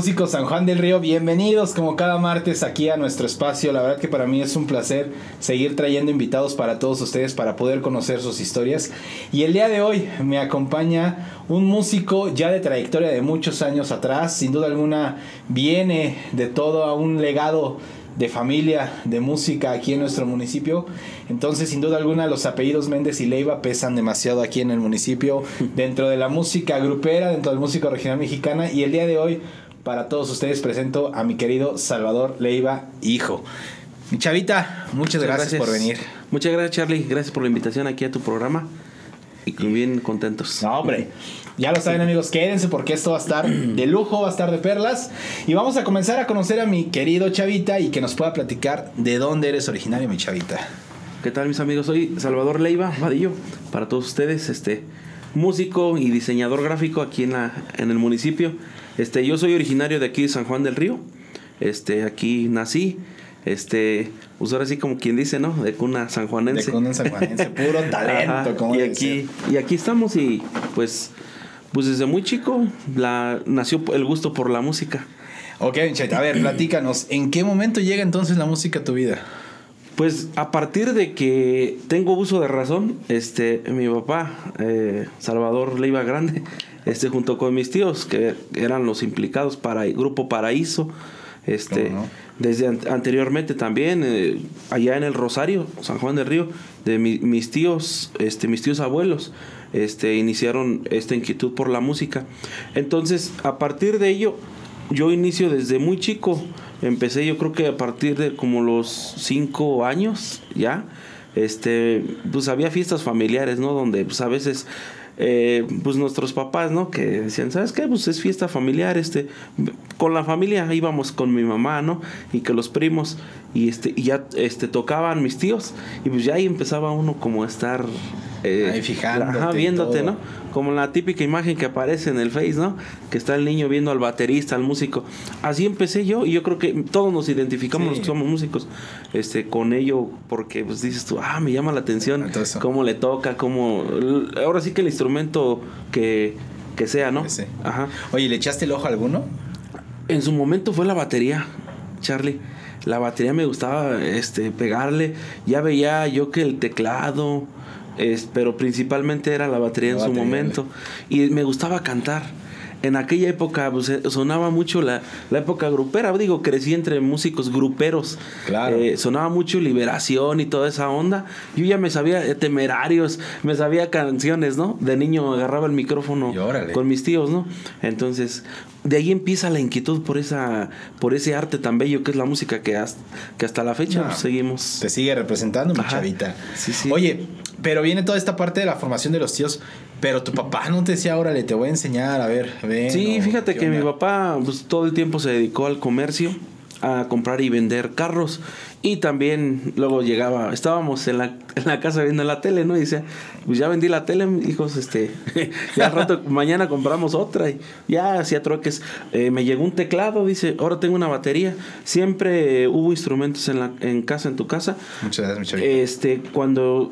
músicos San Juan del Río, bienvenidos como cada martes aquí a nuestro espacio. La verdad que para mí es un placer seguir trayendo invitados para todos ustedes para poder conocer sus historias. Y el día de hoy me acompaña un músico ya de trayectoria de muchos años atrás, sin duda alguna viene de todo un legado de familia de música aquí en nuestro municipio. Entonces, sin duda alguna, los apellidos Méndez y Leiva pesan demasiado aquí en el municipio, dentro de la música grupera, dentro de la música regional mexicana. Y el día de hoy, para todos ustedes, presento a mi querido Salvador Leiva, hijo. Chavita, muchas, gracias, por venir. Muchas gracias, Charlie. Gracias por la invitación aquí a tu programa. Y bien contentos. No, hombre. Ya lo saben amigos, quédense porque esto va a estar de lujo, va a estar de perlas. Y vamos a comenzar a conocer a mi querido Chavita y que nos pueda platicar de dónde eres originario, mi Chavita. ¿Qué tal mis amigos? Soy Salvador Leiva Vadillo, para todos ustedes, este músico y diseñador gráfico aquí en, la, en el municipio. Este, yo soy originario de aquí de San Juan del Río. Este, aquí nací. Este, pues ahora sí como quien dice, ¿no? De cuna sanjuanense. De cuna sanjuanense, puro talento, como y aquí, y aquí estamos y pues pues desde muy chico la, nació el gusto por la música. Ok, a ver, platícanos, ¿en qué momento llega entonces la música a tu vida? Pues a partir de que tengo uso de razón, este, mi papá, eh, Salvador Leiva Grande, este, junto con mis tíos, que eran los implicados para el Grupo Paraíso, este, desde anteriormente también, eh, allá en el Rosario, San Juan del Río, de mis tíos, este, mis tíos abuelos, este, iniciaron esta inquietud por la música. Entonces, a partir de ello, yo inicio desde muy chico. Empecé yo creo que a partir de como los cinco años, ya. Este, pues había fiestas familiares, ¿no? Donde pues a veces eh, pues nuestros papás, ¿no? Que decían, ¿sabes qué? Pues es fiesta familiar, este, con la familia íbamos con mi mamá, ¿no? Y que los primos, y este, y ya, este, tocaban mis tíos, y pues ya ahí empezaba uno como a estar eh, Ahí fijándote. Ajá, viéndote, ¿no? Como la típica imagen que aparece en el Face, ¿no? Que está el niño viendo al baterista, al músico. Así empecé yo y yo creo que todos nos identificamos los que somos músicos este, con ello porque pues dices tú, ah, me llama la atención cómo le toca, cómo... Ahora sí que el instrumento que, que sea, ¿no? Ajá. Oye, ¿le echaste el ojo a alguno? En su momento fue la batería, Charlie la batería me gustaba este pegarle ya veía yo que el teclado pero principalmente era la batería en su momento. Y me gustaba cantar. En aquella época pues, eh, sonaba mucho la, la, época grupera, digo, crecí entre músicos gruperos. Claro. Eh, sonaba mucho Liberación y toda esa onda. Yo ya me sabía eh, temerarios, me sabía canciones, ¿no? De niño agarraba el micrófono con mis tíos, ¿no? Entonces, de ahí empieza la inquietud por esa por ese arte tan bello que es la música que hasta, que hasta la fecha pues, seguimos. Te sigue representando, mi chavita. Sí, sí. Oye, pero viene toda esta parte de la formación de los tíos. Pero tu papá no te decía, órale, te voy a enseñar, a ver, ven. Sí, fíjate que mi papá pues, todo el tiempo se dedicó al comercio, a comprar y vender carros. Y también luego llegaba, estábamos en la, en la casa viendo la tele, ¿no? Y dice, pues ya vendí la tele, hijos, este, ya al rato, mañana compramos otra. Y ya hacía troques. Eh, me llegó un teclado, dice, ahora tengo una batería. Siempre hubo instrumentos en, la, en casa, en tu casa. Muchas gracias, muchas gracias. Este, cuando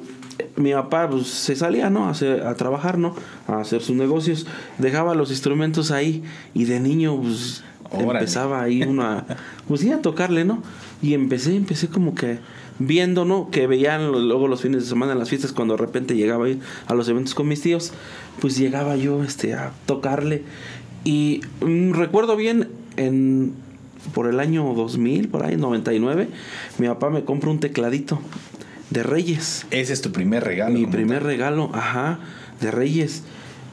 mi papá pues, se salía, ¿no? A, a, trabajar, ¿no? A hacer sus negocios. Dejaba los instrumentos ahí y de niño, pues, empezaba ahí uno a, pues, a tocarle, ¿no? Y empecé, empecé como que viendo, ¿no? Que veían luego los fines de semana en las fiestas cuando de repente llegaba a ir a los eventos con mis tíos, pues llegaba yo, este, a tocarle. Y mm, recuerdo bien, en por el año 2000, por ahí, 99, mi papá me compra un tecladito de Reyes. Ese es tu primer regalo. Mi primer regalo, ajá, de Reyes.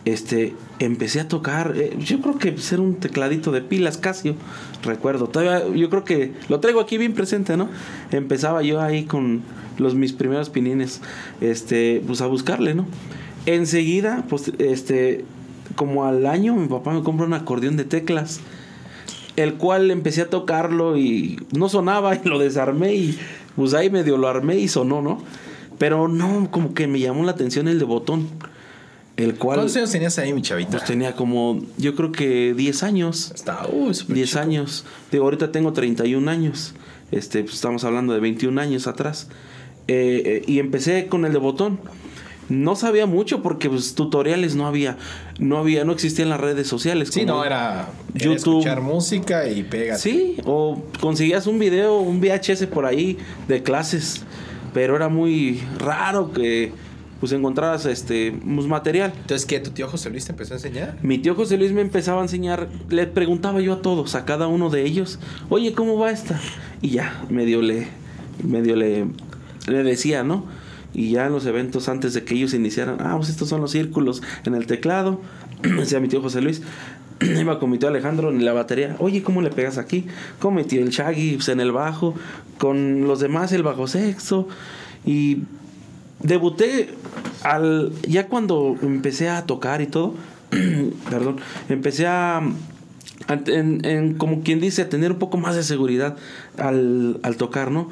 Este, empecé a tocar, eh, yo creo que ser un tecladito de pilas Casio, recuerdo. Todavía, yo creo que lo traigo aquí bien presente, ¿no? Empezaba yo ahí con los mis primeros pinines, este, pues a buscarle, ¿no? Enseguida, pues, este, como al año, mi papá me compra un acordeón de teclas el cual empecé a tocarlo y no sonaba y lo desarmé y pues ahí medio lo armé y sonó, ¿no? Pero no, como que me llamó la atención el de botón. El cual, ¿Cuántos años tenías ahí, mi chavita? Pues tenía como, yo creo que 10 años. Está, uy, 10 años. Digo, ahorita tengo 31 años. Este, pues estamos hablando de 21 años atrás. Eh, eh, y empecé con el de botón. No sabía mucho porque pues, tutoriales no había, no había, no existían las redes sociales. Sí, como no, era, era YouTube. escuchar música y pega. Sí, o conseguías un video, un VHS por ahí de clases, pero era muy raro que pues encontraras este pues, material. Entonces, ¿qué? ¿Tu tío José Luis te empezó a enseñar? Mi tío José Luis me empezaba a enseñar, le preguntaba yo a todos, a cada uno de ellos, oye, ¿cómo va esta? Y ya, medio le, medio le, le decía, ¿no? Y ya en los eventos antes de que ellos iniciaran, ah, pues estos son los círculos en el teclado, decía mi tío José Luis, iba con mi tío Alejandro en la batería, oye, ¿cómo le pegas aquí? Con mi tío el Shaggy pues, en el bajo, con los demás el bajo sexto, y debuté al ya cuando empecé a tocar y todo perdón empecé a, en- como quien dice a tener un poco más de seguridad al, al tocar no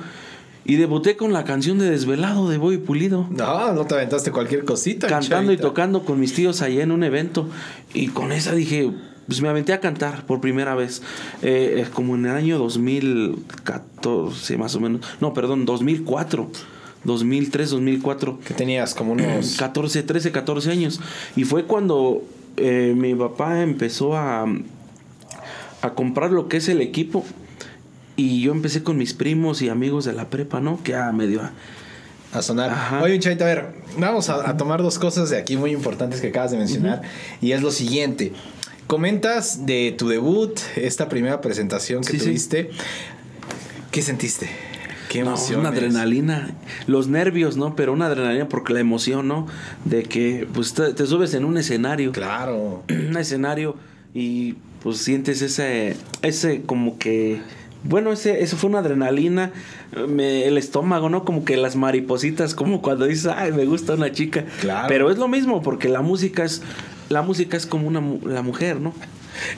y debuté con la canción de Desvelado de Boy Pulido No, no te aventaste cualquier cosita. cantando y tocando con mis tíos allá en un evento y con esa dije pues me aventé a cantar por primera vez Eh, eh, como en el año 2014 más o menos no perdón 2004 2003 2004 Que tenías como unos. 14, 13, 14 años. Y fue cuando eh, mi papá empezó a, a comprar lo que es el equipo. Y yo empecé con mis primos y amigos de la prepa, ¿no? Que a medio... a sonar. Ajá. Oye, Chavita, a ver, vamos a, a tomar dos cosas de aquí muy importantes que acabas de mencionar. Y es lo siguiente. Comentas de tu debut, esta primera presentación que Sí, sí. tuviste. ¿Qué sentiste? ¿Qué No, emoción? una adrenalina. Los nervios, ¿no? Pero una adrenalina porque la emoción, ¿no? De que pues te, te subes en un escenario. Claro. un escenario y pues sientes ese, ese como que, bueno, ese, eso fue una adrenalina, me- el estómago, ¿no? Como que las maripositas, como cuando dices, ay, me gusta una chica. Claro. Pero es lo mismo, porque la música es, la música es como una, la mujer, ¿no?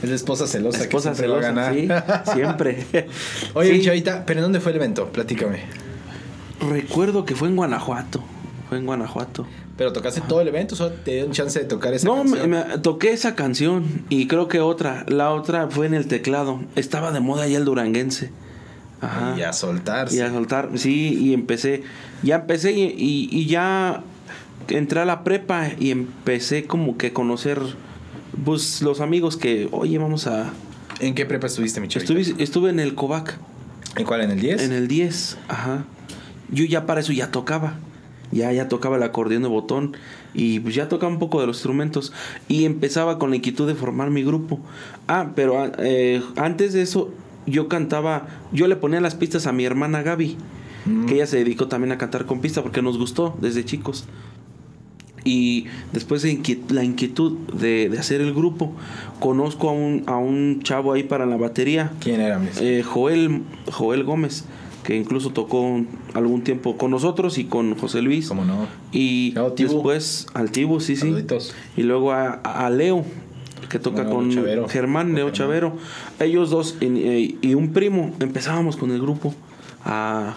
Es la esposa celosa La esposa que siempre va a celosa, ganar. sí, siempre. Oye, Sí, Chavita, ¿pero en dónde fue el evento? Platícame. recuerdo que fue en Guanajuato, fue en Guanajuato. ¿Pero tocaste todo el evento solo te dio un chance de tocar esa No, me, canción? me- toqué esa canción y creo que otra. La otra fue en el teclado. Estaba de moda ya el duranguense. Ajá. Y a soltarse. Y a soltar, sí, y empecé. Ya empecé y, y- y ya entré a la prepa y empecé como que a conocer pues los amigos que, oye, vamos a. ¿En qué prepa estuviste, mi? Estuve, estuve en el Covac, ¿En cuál? ¿En el 10? en el 10, ajá. Yo ya para eso ya tocaba. Ya, ya tocaba el acordeón de botón y pues ya tocaba un poco de los instrumentos y empezaba con la inquietud de formar mi grupo. Ah, pero ah, eh, antes de eso yo cantaba, yo le ponía las pistas a mi hermana Gaby, Mm. que ella se dedicó también a cantar con pista porque nos gustó desde chicos. Y después de la inquietud de, de hacer el grupo, conozco a un, a un chavo ahí para la batería, ¿Quién era, eh, Joel, Joel Gómez, que incluso tocó algún tiempo con nosotros y con José Luis. ¿Cómo no? Y después al Tibu, sí, sí. Saluditos. Y luego a, a Leo, que toca Bueno, con Chavero. Germán, Leo. Chavero. Ellos dos y, y- y un primo, empezábamos con el grupo a,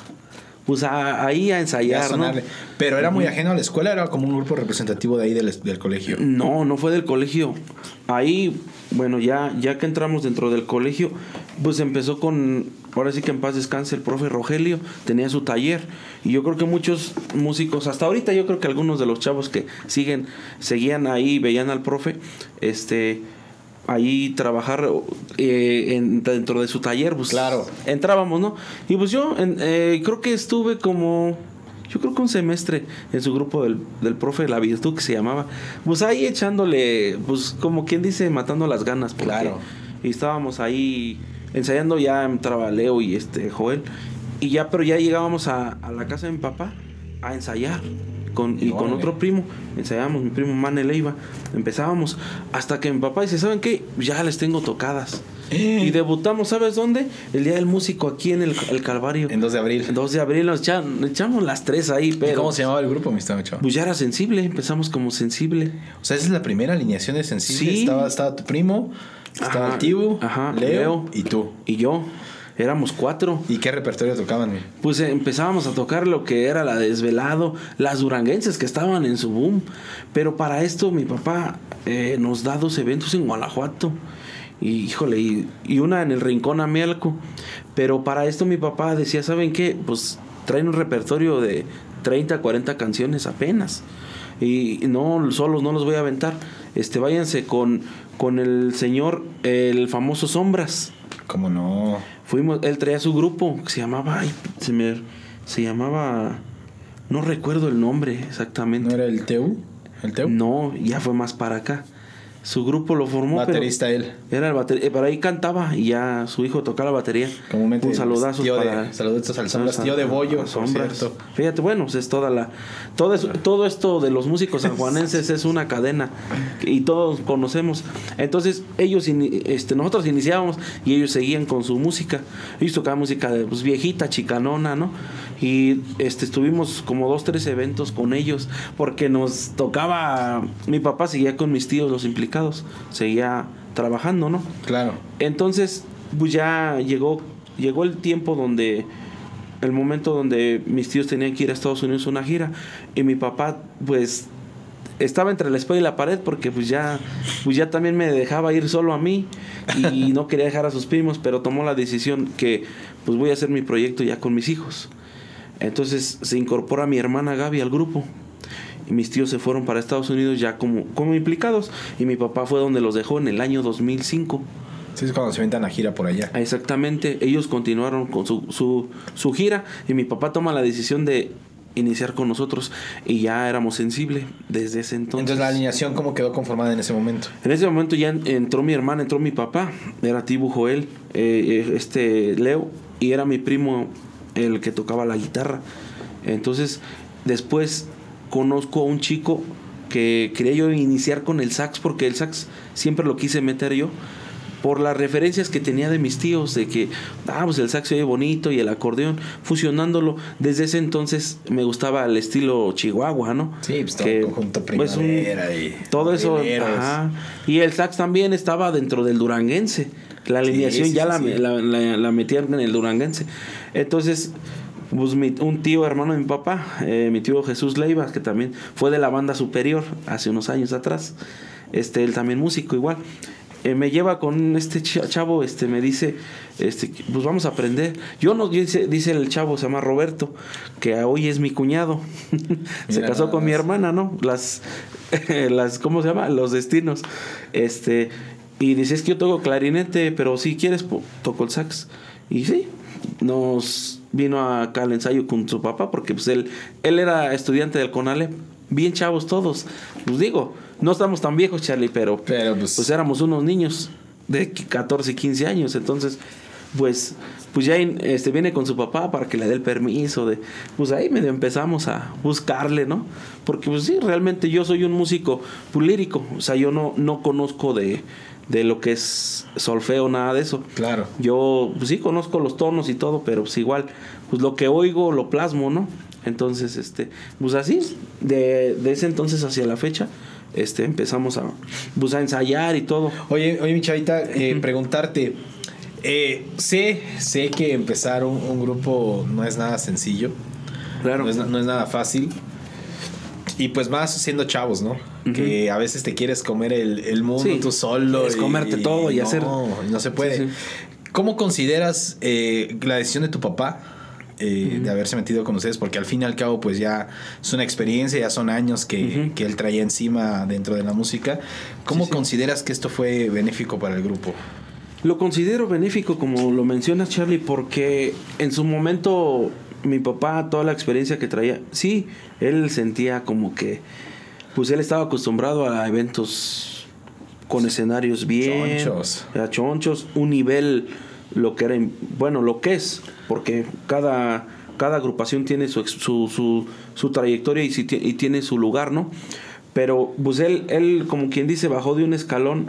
pues a, ahí a Ya ensayar, ¿no? Pero era muy ajeno a la escuela, era como un grupo representativo de ahí del, del colegio. No, no fue del colegio. Ahí, bueno, ya, ya que entramos dentro del colegio, pues empezó con, ahora sí que en paz descanse el profe Rogelio, tenía su taller. Y yo creo que muchos músicos, hasta ahorita yo creo que algunos de los chavos que siguen, seguían ahí, veían al profe, este, ahí trabajar eh, en- dentro de su taller, pues Claro. entrábamos, ¿no? Y pues yo en- eh, creo que estuve como, yo creo que un semestre en su grupo del, del profe de la virtud que se llamaba, pues ahí echándole, pues como quien dice, matando las ganas, porque Claro. y estábamos ahí ensayando, ya entraba Leo y este Joel, y ya, pero ya llegábamos a, a la casa de mi papá a ensayar. Con, y con Órale. otro primo, ensayábamos, mi primo Mane Leiva, empezábamos, hasta que mi papá dice, ¿saben qué? Ya les tengo tocadas. Eh. Y debutamos, ¿sabes dónde? El Día del Músico aquí en el, el Calvario. En 2 de abril. El 2 de abril nos echamos las tres ahí, ¿Y pero... cómo se llamaba el grupo, mi chavo? Pues ya era sensible, empezamos como sensible. O sea, esa es la primera alineación de sensible. Sí. Estaba, estaba tu primo, estaba Ajá, el Tibu, ajá, Leo, Leo. y tú. Y yo, éramos cuatro. ¿Y qué repertorio tocaban? Pues eh, empezábamos a tocar lo que era la desvelado, las duranguenses que estaban en su boom. Pero para esto mi papá eh, nos da dos eventos en Guanajuato. Y híjole, y, y una en el Rincón Amialco. Pero para esto mi papá decía, ¿saben qué? Pues traen un repertorio de 30, 40 canciones apenas. Y no, solos no los voy a aventar. Este, váyanse con, con el señor, el famoso Sombras. ¿Cómo no? Fuimos, él traía su grupo que se llamaba, ay, se me, se llamaba, no recuerdo el nombre exactamente. ¿No era el Teu? ¿El Teu? No, ya fue más para acá. Su grupo lo formó. Baterista él. Era el baterista. Pero ahí cantaba y ya su hijo tocaba la batería. Comúnmente, Un saludazo tío para. de- saluditos al Sombras, a- tío de Bollo, por Sombras. Fíjate, bueno, pues es toda la. Todo, es- todo esto de los músicos sanjuanenses es una cadena. Y todos conocemos. Entonces, ellos, este, nosotros iniciábamos y ellos seguían con su música. Ellos tocaban música de, pues, viejita, chicanona, ¿no? Y este, estuvimos como dos, tres eventos con ellos. Porque nos tocaba. Mi papá seguía con mis tíos, los implicados. Seguía trabajando, ¿no? Claro. Entonces, pues ya llegó, llegó el tiempo donde, el momento donde mis tíos tenían que ir a Estados Unidos a una gira y mi papá, pues, estaba entre la espada y la pared porque pues ya, pues ya también me dejaba ir solo a mí y no quería dejar a sus primos, pero tomó la decisión que pues voy a hacer mi proyecto ya con mis hijos. Entonces se incorpora mi hermana Gaby al grupo. Y mis tíos se fueron para Estados Unidos ya como, como implicados. Y mi papá fue donde los dejó en el año 2005. Sí, es cuando se inventan a gira por allá. Exactamente, ellos continuaron con su, su, su gira y mi papá toma la decisión de iniciar con nosotros y ya éramos sensibles desde ese entonces. Entonces, la alineación, ¿cómo quedó conformada en ese momento? En ese momento ya en- entró mi hermana, entró mi papá, era Tibu Joel, eh, eh, este Leo, y era mi primo el que tocaba la guitarra. Entonces, después conozco a un chico que quería yo iniciar con el sax, porque el sax siempre lo quise meter yo. Por las referencias que tenía de mis tíos, de que, ah, pues el sax se oye bonito y el acordeón, fusionándolo. Desde ese entonces me gustaba el estilo chihuahua, ¿no? Sí, pues todo el conjunto pues, un- primavera y todo eso, ajá. Y el sax también estaba dentro del duranguense. La alineación sí, ya la. La, la- la metían en el duranguense. Entonces, pues mi- un tío hermano de mi papá, eh, mi tío Jesús Leiva, que también fue de la banda superior hace unos años atrás. Este, él también músico igual. Eh, me lleva con este ch- chavo, este, me dice, este, pues vamos a aprender. Yo no, dice, dice el chavo, se llama Roberto, que hoy es mi cuñado. se Mira casó con mi hermana, ¿no? Las, las, ¿cómo se llama? Los destinos. Este, y dice, es que yo toco clarinete, pero si quieres, toco el sax. Y sí, nos vino acá al ensayo con su papá, porque pues él, él era estudiante del CONALEP. Bien chavos todos. Pues digo, no estamos tan viejos, Charlie, pero, Pero, pues- pues éramos unos niños de 14, 15 años. Entonces, pues, pues ya este, viene con su papá para que le dé el permiso de, pues ahí medio empezamos a buscarle, ¿no? Porque pues sí, realmente yo soy un músico pues, lírico, o sea, yo no, no conozco de, de lo que es solfeo, nada de eso. Claro. Yo pues, sí conozco los tonos y todo, pero pues igual, pues lo que oigo lo plasmo, ¿no? Entonces, este, pues así, de, de ese entonces hacia la fecha, este, empezamos a, pues, a ensayar y todo. Oye, oye, mi chavita, eh, preguntarte. eh, sé, sé que empezar un, un grupo no es nada sencillo. Claro. No es, na- no es nada fácil. Y pues más siendo chavos, ¿no? Que a veces te quieres comer el, el mundo Sí. tú solo. Es comerte todo y no, hacer- No se puede. Sí, sí. ¿Cómo consideras eh, la decisión de tu papá eh, de haberse metido con ustedes? Porque al fin y al cabo, pues ya es una experiencia, ya son años que, que él traía encima dentro de la música. ¿Cómo consideras que esto fue benéfico para el grupo? Lo considero benéfico, como lo mencionas, Charlie, porque en su momento mi papá, toda la experiencia que traía, sí, él sentía como que, pues él estaba acostumbrado a eventos con escenarios bien, Chonchos. a chonchos, un nivel, lo que era, bueno, lo que es, porque cada, cada agrupación tiene su, su, su, su trayectoria y, si y tiene su lugar, ¿no? Pero pues él, él, como quien dice, bajó de un escalón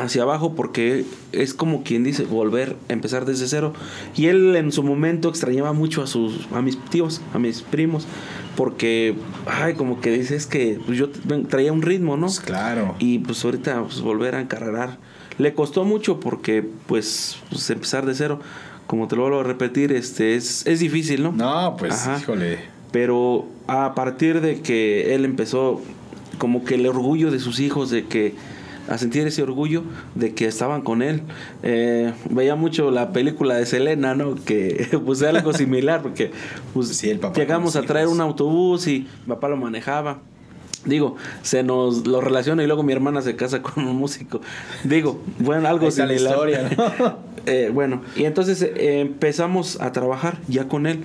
hacia abajo porque es como quien dice volver a empezar desde cero y él en su momento extrañaba mucho a sus a mis tíos a mis primos porque ay como que dice es que pues, yo traía un ritmo no Pues claro. y pues ahorita pues, volver a encarrerar le costó mucho porque pues, pues, empezar de cero como te lo vuelvo a repetir este es, es difícil no No, pues, Ajá. híjole. pero a partir de que él empezó como que el orgullo de sus hijos de que a sentir ese orgullo de que estaban con él Eh, veía mucho la película de Selena no que pues era algo similar porque pues Sí, el papá llegamos a traer un autobús y mi papá lo manejaba Digo, se nos lo relaciona y luego mi hermana se casa con un músico. Digo, bueno, algo está la similar. historia, ¿no? Eh, bueno, y entonces eh, empezamos a trabajar ya con él.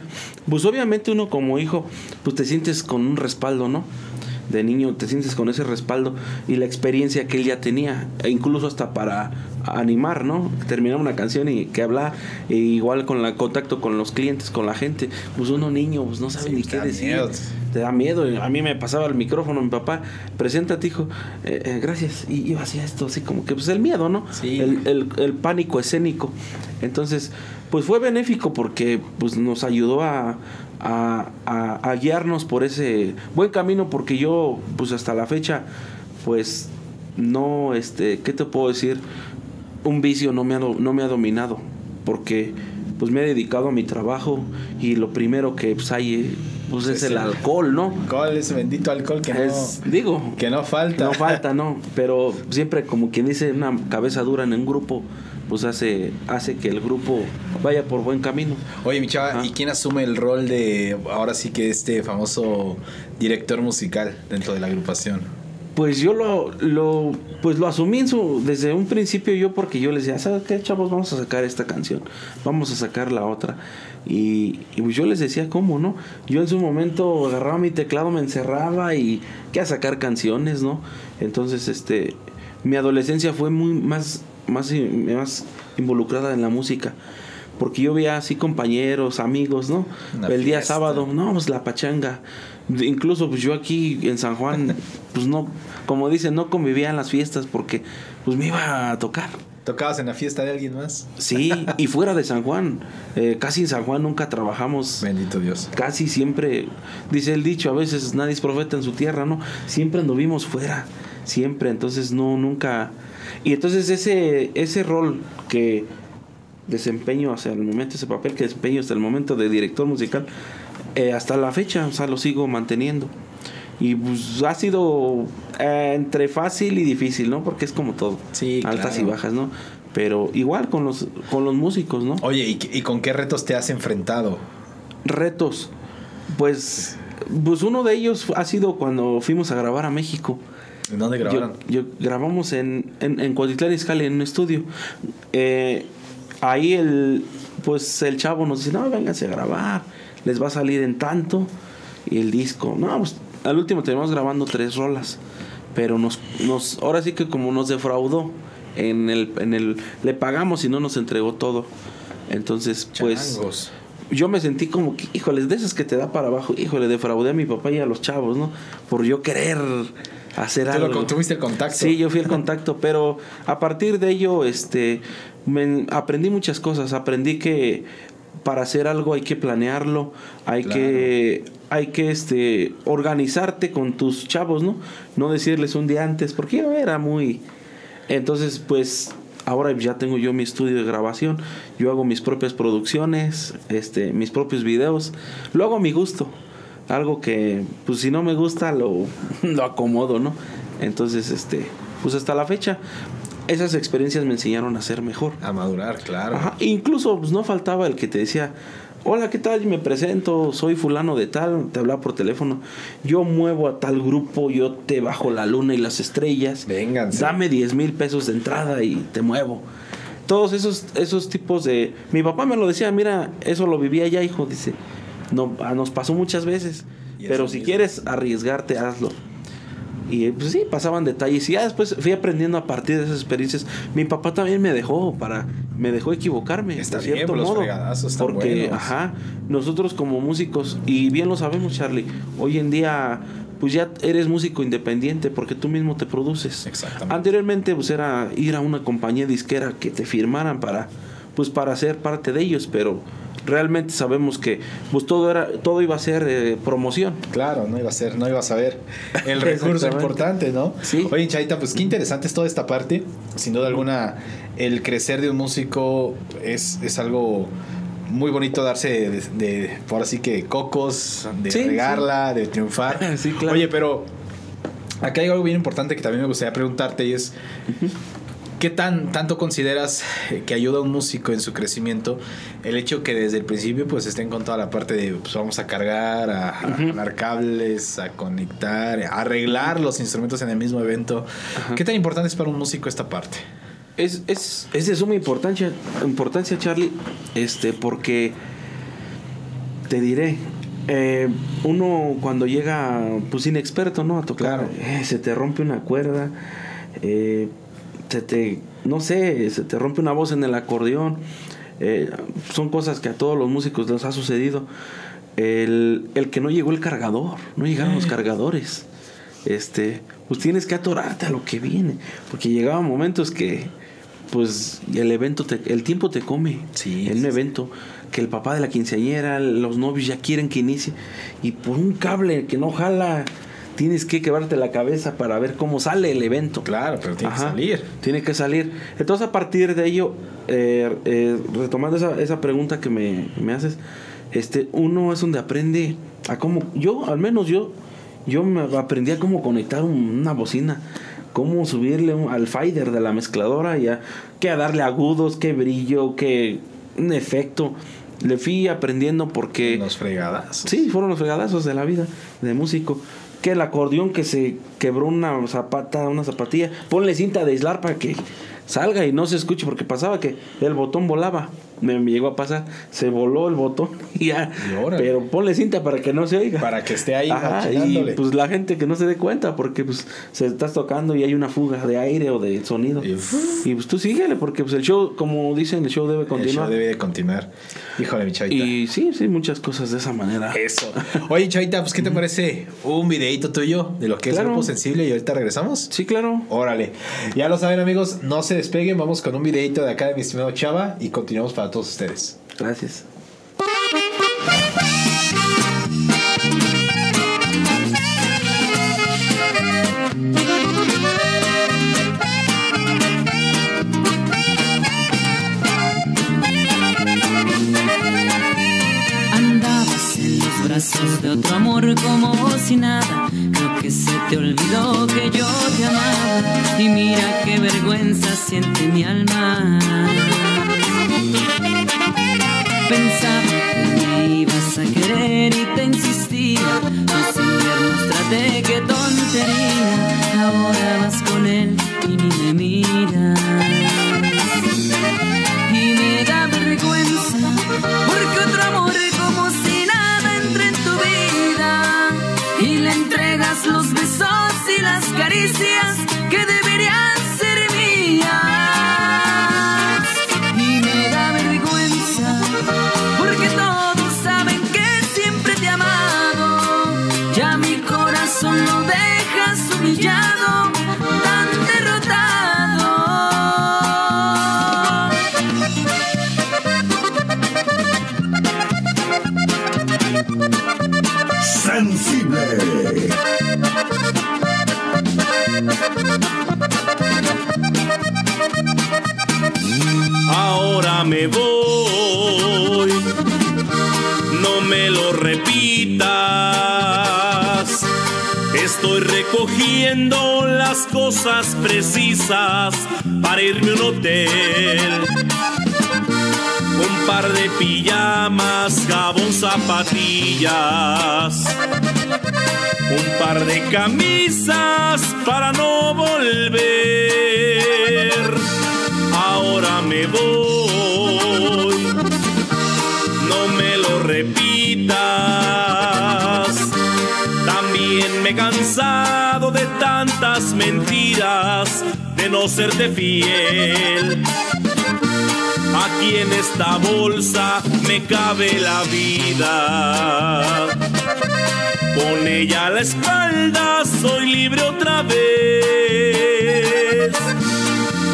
Pues obviamente uno como hijo, pues te sientes con un respaldo, ¿no? De niño te sientes con ese respaldo y la experiencia que él ya tenía, e incluso hasta para animar, ¿no? Terminar una canción y que hablar, e igual con el contacto con los clientes, con la gente, pues uno niño, pues no sabe Sí, ni pues, qué decir. miedo. Te da miedo. A mí me pasaba el micrófono, mi papá, preséntate, hijo, eh, eh, gracias. Y yo hacía esto, así como que, pues el miedo, ¿no? Sí. El, el- el pánico escénico. Entonces, pues fue benéfico porque pues nos ayudó a, a- a- a guiarnos por ese buen camino porque yo, pues hasta la fecha, pues no, este, ¿qué te puedo decir? Un vicio no me ha, no me ha dominado porque pues me he dedicado a mi trabajo y lo primero que pues, hay eh, pues, es Es el alcohol, ¿no? ¿Cuál es bendito alcohol que Es, no, digo, que no falta? no falta, ¿no? Pero siempre como quien dice, una cabeza dura en un grupo, pues hace, hace que el grupo vaya por buen camino. Oye, mi chava, Ajá. ¿y quién asume el rol de ahora sí que este famoso director musical dentro de la agrupación? Pues yo lo, lo, pues lo asumí en su, desde un principio yo porque yo les decía, ¿sabes qué, chavos? Vamos a sacar esta canción, vamos a sacar la otra. Y, y pues yo les decía, ¿cómo, no? Yo en su momento agarraba mi teclado, me encerraba y que a sacar canciones, ¿no? Entonces, este, mi adolescencia fue muy más, más, más involucrada en la música. Porque yo veía así compañeros, amigos, ¿no? Una el día fiesta. sábado, no, pues la pachanga. Incluso pues yo aquí en San Juan, pues no, como dicen, no convivía en las fiestas porque pues me iba a tocar. ¿Tocabas en la fiesta de alguien más? Sí, y fuera de San Juan. Eh, casi en San Juan nunca trabajamos. Bendito Dios. Casi siempre, dice el dicho, a veces nadie es profeta en su tierra, ¿no? Siempre anduvimos fuera, siempre, entonces no, nunca... Y entonces ese, ese rol que desempeño hasta el momento, ese papel que desempeño hasta el momento de director musical, eh, hasta la fecha, o sea, lo sigo manteniendo. Y pues ha sido eh, entre fácil y difícil, ¿no? Porque es como todo. Sí, Altas claro. y bajas, ¿no? Pero igual con los, con los músicos, ¿no? Oye, ¿y, y con qué retos te has enfrentado? retos. Pues, pues uno de ellos ha sido cuando fuimos a grabar a México. ¿En dónde Yo, grabaron? yo- grabamos en, en, en Cuautitlán Izcalli, en un estudio. Eh, ahí el, pues el chavo nos dice, no, vénganse a grabar, les va a salir en tanto. Y el disco, no, pues al último terminamos grabando tres rolas. Pero nos, nos, ahora sí que como nos defraudó, en el, en el, le pagamos y no nos entregó todo. Entonces, pues Changos. yo me sentí como que, híjoles, de esas que te da para abajo, híjole, defraudé a mi papá y a los chavos, ¿no? Por yo querer hacer Tú, lo- algo. tuviste el contacto. Sí, yo fui el contacto, pero a partir de ello, este, me- aprendí muchas cosas. Aprendí que para hacer algo hay que planearlo, hay Claro. que, hay que, este, organizarte con tus chavos, ¿no? No decirles un día antes, porque yo era muy, entonces, pues, ahora ya tengo yo mi estudio de grabación, yo hago mis propias producciones, este, mis propios videos, lo hago a mi gusto. Algo que, pues si no me gusta, lo, lo acomodo, ¿no? Entonces, este, pues hasta la fecha, esas experiencias me enseñaron a ser mejor. A madurar, claro. Ajá, incluso pues, no faltaba el que te decía, hola, ¿qué tal? Me presento, soy fulano de tal, te hablaba por teléfono, yo muevo a tal grupo, yo te bajo la luna y las estrellas, Vénganse. dame 10 mil pesos de entrada y te muevo. Todos esos, esos tipos de... Mi papá me lo decía, mira, eso lo vivía ya, hijo, dice, no, ah, nos pasó muchas veces, pero si mismo. quieres arriesgarte, hazlo. Y pues sí, pasaban detalles. Y ya después fui aprendiendo a partir de esas experiencias. Mi papá también me dejó para. Me dejó equivocarme. Está de bien, cierto los modo. fregadazos están Porque, buenos. ajá, nosotros como músicos, y bien lo sabemos, Charlie, hoy en día, pues ya eres músico independiente porque tú mismo te produces. Exactamente. Anteriormente, pues era ir a una compañía disquera que te firmaran para, pues para ser parte de ellos, pero realmente sabemos que pues todo era todo iba a ser eh, promoción Claro, no iba a ser, no ibas a ver el recurso importante, ¿no? Sí. Oye, Chaita, pues qué interesante es toda esta parte. Sin duda alguna, el crecer de un músico es, es algo muy bonito darse de, de- por así que cocos, de Sí, regarla, de triunfar. Sí, claro. Oye, pero acá hay algo bien importante que también me gustaría preguntarte y es ¿Qué tan, tanto consideras eh, que ayuda a un músico en su crecimiento el hecho que desde el principio pues estén con toda la parte de pues vamos a cargar, a, a cables, a conectar, a arreglar los instrumentos en el mismo evento? ¿Qué tan importante es para un músico esta parte? Es, es, es de suma importancia, importancia, Charlie, este, porque te diré, eh, uno cuando llega pues inexperto, ¿no? A tocar, eh, se te rompe una cuerda, eh, se te, no sé, se te rompe una voz en el acordeón. son cosas que a todos los músicos les ha sucedido. El, el que no llegó el cargador, no llegaron los cargadores. Este, pues tienes que atorarte a lo que viene. Porque llegaban momentos que, pues, el evento, te, el tiempo te come. Sí. En un evento que el papá de la quinceañera, los novios ya quieren que inicie. Y por un cable que no jala, tienes que quebrarte la cabeza para ver cómo sale el evento. Claro, pero tiene que salir. Tiene que salir. Entonces, a partir de ello, eh, eh, retomando esa, esa, pregunta que me, me, haces, este, uno es donde aprende a cómo, yo, al menos yo, yo me aprendí a cómo conectar una bocina cómo subirle al fader de la mezcladora y a, que a darle agudos, qué brillo, qué un efecto le fui aprendiendo porque... Los fregadazos. Sí, fueron los fregadazos de la vida de músico. Que el acordeón que se quebró una zapata, una zapatilla, ponle cinta de aislar para que salga y no se escuche porque pasaba que el botón volaba me, llegó a pasar, se voló el botón y ya. pero ponle cinta para que no se oiga. Para que esté ahí. y pues la gente que no se dé cuenta porque pues se estás tocando y hay una fuga de aire o de sonido. Y, pues tú síguele porque pues el show, como dicen, el show debe continuar. El show debe de continuar. Híjole, mi chavita. Y sí, sí, muchas cosas de esa manera. Eso. Oye, chavita, pues ¿qué te parece un videito tuyo de lo que es Grupo Sensible y ahorita regresamos? Sí, claro. Órale. Ya lo saben, amigos, no se despeguen, vamos con un videito de acá de mi estimado Chava y continuamos para todos ustedes. Gracias. Andabas en los brazos de otro amor como si nada. Creo que se te olvidó que yo te amaba. Y mira qué vergüenza siente mi alma pensaba que me ibas a querer y te insistía. Los inviernos traté, qué tontería. Ahora vas serte fiel. Aquí en esta bolsa me cabe la vida. Con ella a la espalda soy libre otra vez.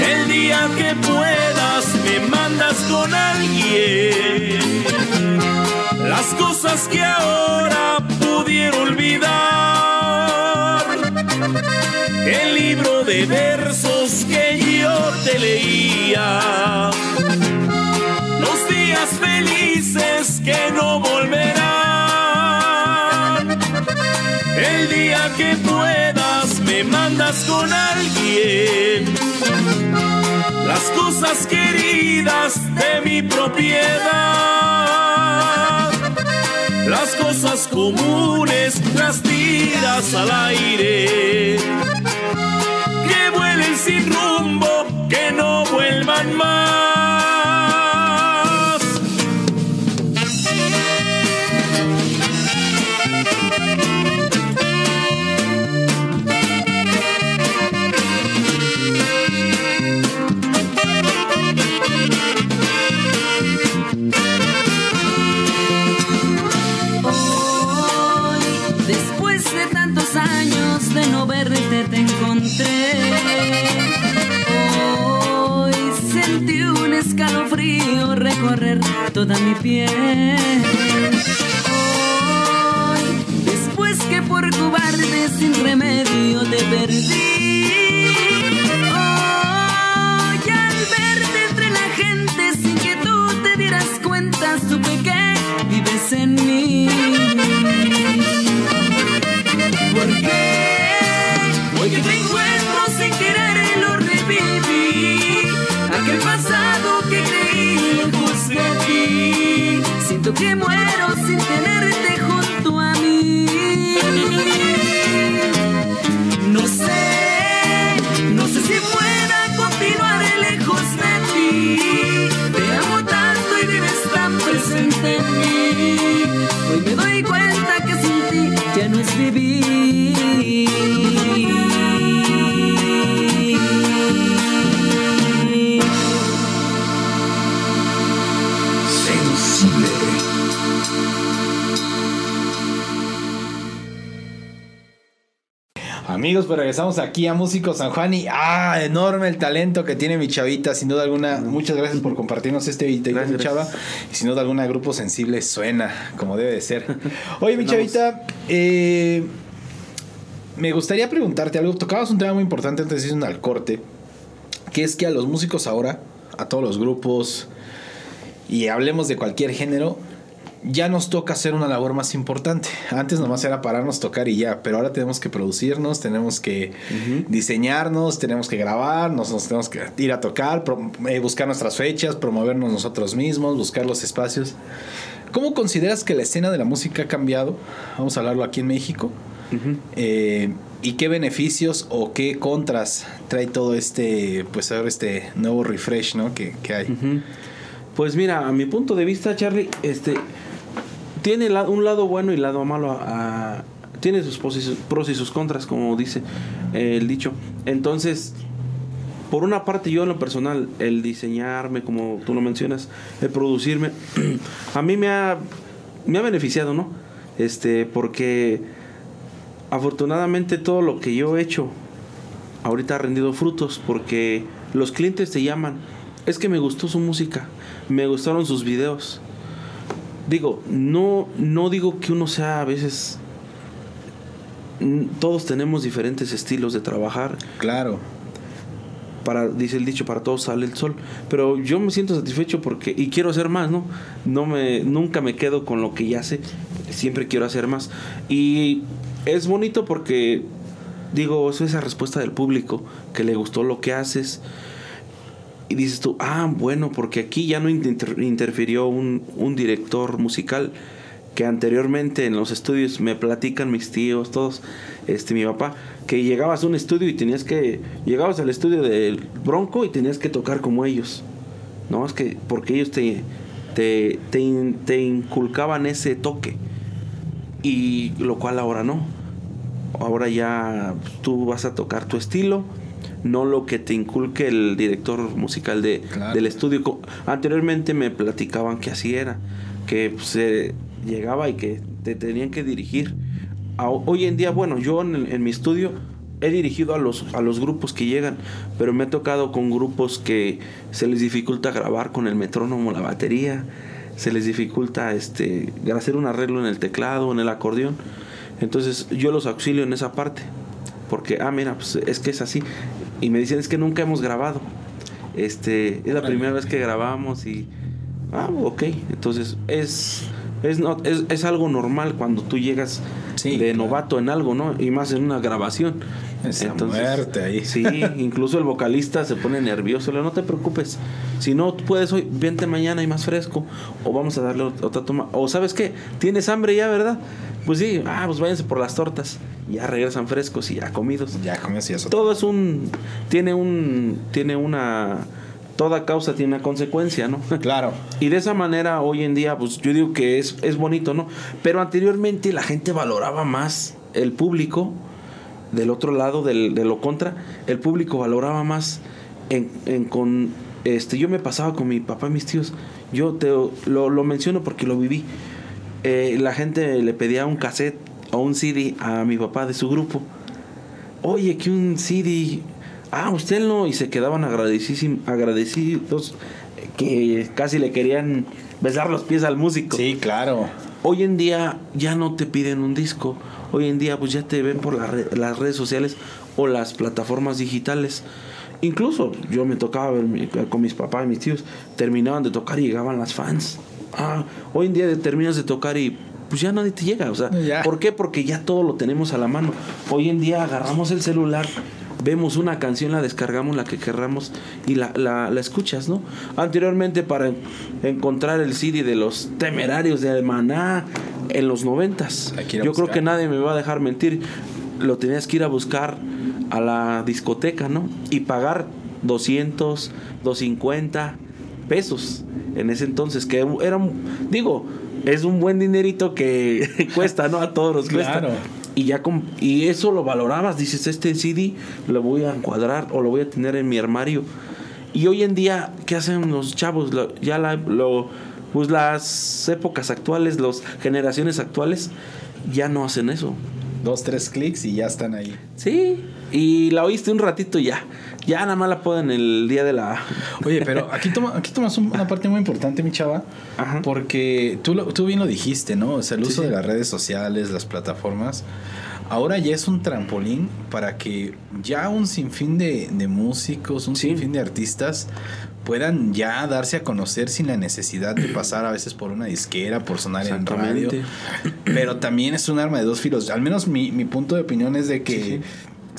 El día que puedas me mandas con alguien. Las cosas que ahora pudiera olvidar. El libro de versos no volverán. El día que puedas me mandas con alguien. Las cosas queridas de mi propiedad. Las cosas comunes las tiras al aire. Que vuelen sin rumbo, que no vuelvan más. Recorrer toda mi piel. Hoy, después que por cobarde sin remedio te perdí. Hoy, al verte entre la gente sin que tú te dieras cuenta, supe que vives en mí. Porque hoy que te encuentro sin querer lo reviví. Creí lejos Siento que muero sin tenerte Amigos, pues regresamos aquí a Músico San Juan y ¡ah! Enorme el talento que tiene mi chavita, sin duda alguna. Muchas gracias por compartirnos este video, Gracias, mi chava. Y sin duda alguna, Grupo Sensible suena como debe de ser. Oye, mi chavita, eh, me gustaría preguntarte algo. Tocabas un tema muy importante antes de irnos al corte, que es que a los músicos ahora, a todos los grupos, y hablemos de cualquier género, ya nos toca hacer una labor más importante. Antes nomás era pararnos, tocar y ya, pero ahora tenemos que producirnos, tenemos que diseñarnos, tenemos que grabar, nos, nos tenemos que ir a tocar, pro- eh, buscar nuestras fechas, promovernos nosotros mismos, buscar los espacios. ¿Cómo consideras que la escena de la música ha cambiado? Vamos a hablarlo aquí en México. Eh, ¿Y qué beneficios o qué contras trae todo este, pues ahora este nuevo refresh, ¿no? Que, que hay. Pues mira, a mi punto de vista, Charlie, este tiene un lado bueno y lado malo. a- tiene sus pros y sus- pros y sus contras, como dice eh, el dicho. Entonces, por una parte, yo en lo personal, el diseñarme, como tú lo mencionas, el producirme, a mí me ha, me ha beneficiado, ¿no? Este, porque afortunadamente todo lo que yo he hecho ahorita ha rendido frutos porque los clientes te llaman. Es que me gustó su música, me gustaron sus videos. Digo, no, no digo que uno sea a veces. Todos tenemos diferentes estilos de trabajar. Claro. Para, dice el dicho, para todos sale el sol. Pero yo me siento satisfecho porque, y quiero hacer más, ¿no? no me, nunca me quedo con lo que ya sé. Siempre quiero hacer más. Y es bonito porque, digo, es esa respuesta del público que le gustó lo que haces. Y dices tú, ah, bueno, porque aquí ya no inter- interfirió un, un director musical que anteriormente en los estudios me platican mis tíos, todos, este, mi papá, que llegabas a un estudio y tenías que, llegabas al estudio del Bronco y tenías que tocar como ellos, ¿no? Es que, porque ellos te, te, te inculcaban ese toque, y lo cual ahora no. Ahora ya tú vas a tocar tu estilo, no lo que te inculque el director musical de, Claro. del estudio. Anteriormente me platicaban que así era, que pues, eh, llegaba y que te tenían que dirigir. A- hoy en día, bueno, yo en mi estudio he dirigido a los, a los grupos que llegan, pero me he tocado con grupos que se les dificulta grabar con el metrónomo, la batería, se les dificulta este, hacer un arreglo en el teclado, en el acordeón. Entonces yo los auxilio en esa parte. Porque, ah, mira, pues es que es así. Y me dicen, es que nunca hemos grabado. Este, es la primera vez que grabamos y... Ah, ok. Entonces es Es, no, es, es algo normal cuando tú llegas Sí, de claro. novato en algo, ¿no? Y más en una grabación. Esa muerte ahí. Sí, incluso el vocalista se pone nervioso. Le digo, no te preocupes. Si no puedes hoy, vente mañana y más fresco. O vamos a darle ot- otra toma. O ¿sabes qué? ¿Tienes hambre ya, verdad? Pues sí, ah, pues váyanse por las tortas. Ya regresan frescos y ya comidos. Ya comes y eso. Todo es un... Tiene un... Tiene una... Toda causa tiene una consecuencia, ¿no? Claro. Y de esa manera hoy en día, pues yo digo que es, es bonito, ¿no? Pero anteriormente la gente valoraba más el público, del otro lado, del, de lo contra, el público valoraba más en, en con... Este, yo me pasaba con mi papá y mis tíos, yo te lo, lo menciono porque lo viví. Eh, la gente le pedía un cassette o un CD a mi papá de su grupo. Oye, que un CD. Ah, usted no. Y se quedaban agradecidos eh, que casi le querían besar los pies al músico. Sí, claro. Hoy en día ya no te piden un disco. Hoy en día pues ya te ven por la las redes sociales o las plataformas digitales. Incluso yo me tocaba ver mi- con mis papás y mis tíos. Terminaban de tocar y llegaban las fans. Ah, hoy en día terminas de tocar y pues ya nadie te llega. O sea, Ya. ¿por qué? Porque ya todo lo tenemos a la mano. Hoy en día agarramos el celular, vemos una canción, la descargamos, la que querramos y la, la, la escuchas, ¿no? Anteriormente para encontrar el CD de los temerarios de Maná en los noventas. Yo creo que nadie me va a dejar mentir. Lo tenías que ir a buscar a la discoteca, ¿no? Y pagar 200, 250 pesos en ese entonces, que era, digo, es un buen dinerito que cuesta, ¿no? A todos nos cuesta. Claro. Y ya y eso lo valorabas, dices, este CD lo voy a encuadrar o lo voy a tener en mi armario. Y hoy en día, ¿qué hacen los chavos? Lo- ya la, lo, pues las épocas actuales, las generaciones actuales, ya no hacen eso. Dos, tres clics y ya están ahí. Sí, y la oíste un ratito y ya. Ya nada más la pueden el día de la... Oye, pero aquí, toma, aquí tomas un- una parte muy importante, mi chava. Ajá. Porque tú, lo- tú bien lo dijiste, ¿no? O sea, el Sí, uso sí. de las redes sociales, las plataformas, ahora ya es un trampolín para que ya un sinfín de, de músicos, un Sí. sinfín de artistas puedan ya darse a conocer sin la necesidad de pasar a veces por una disquera, por sonar en radio. Pero también es un arma de dos filos. Al menos mi, mi punto de opinión es de que.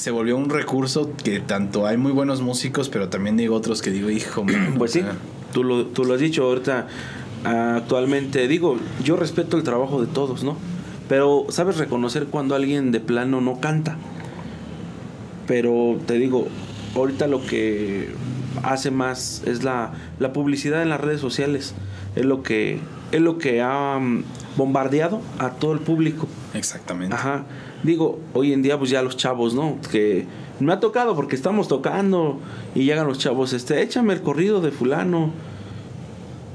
Se volvió un recurso que tanto hay muy buenos músicos, pero también digo otros que digo, hijo, Pues sí, sea, tú lo, tú lo has dicho ahorita. ah, actualmente, digo, yo respeto el trabajo de todos, ¿no? Pero sabes reconocer cuando alguien de plano no canta. Pero te digo, ahorita lo que hace más es la, la publicidad en las redes sociales. Es lo que, es lo que ha mm, bombardeado a todo el público. Exactamente. Ajá. Digo, hoy en día pues ya los chavos, ¿no? Que me ha tocado porque estamos tocando y llegan los chavos, este, échame el corrido de fulano.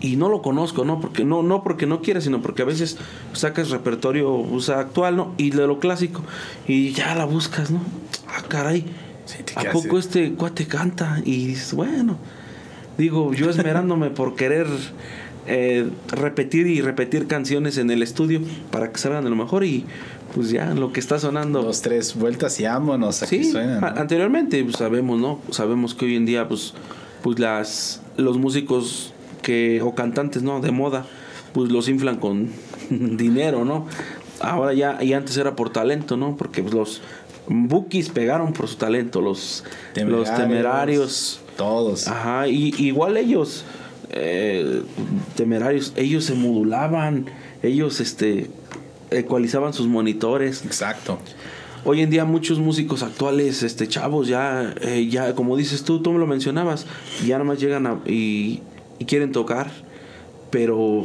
Y no lo conozco, ¿no? Porque no, no porque no quiera, sino porque a veces sacas repertorio usa actual, ¿no? Y de lo clásico. Y ya la buscas, ¿no? Ah, caray. Sí, ¿A poco este cuate canta? Y dices, bueno. Digo, yo esmerándome por querer eh, repetir y repetir canciones en el estudio para que salgan de lo mejor y pues ya lo que está sonando. Dos, tres vueltas y vámonos. Aquí Sí, suena. ¿no? a- anteriormente pues, sabemos, ¿no? Sabemos que hoy en día pues pues las los músicos que o cantantes, ¿no? de moda, pues los inflan con dinero, ¿no? Ahora ya y antes era por talento, ¿no? Porque pues, los bookies pegaron por su talento, los los temerarios Todos. Ajá, y igual ellos, eh, temerarios, ellos se modulaban, ellos este ecualizaban sus monitores. Exacto. Hoy en día muchos músicos actuales, este chavos, ya, eh, ya como dices tú, tú me lo mencionabas, ya nada más llegan a, y, y quieren tocar, pero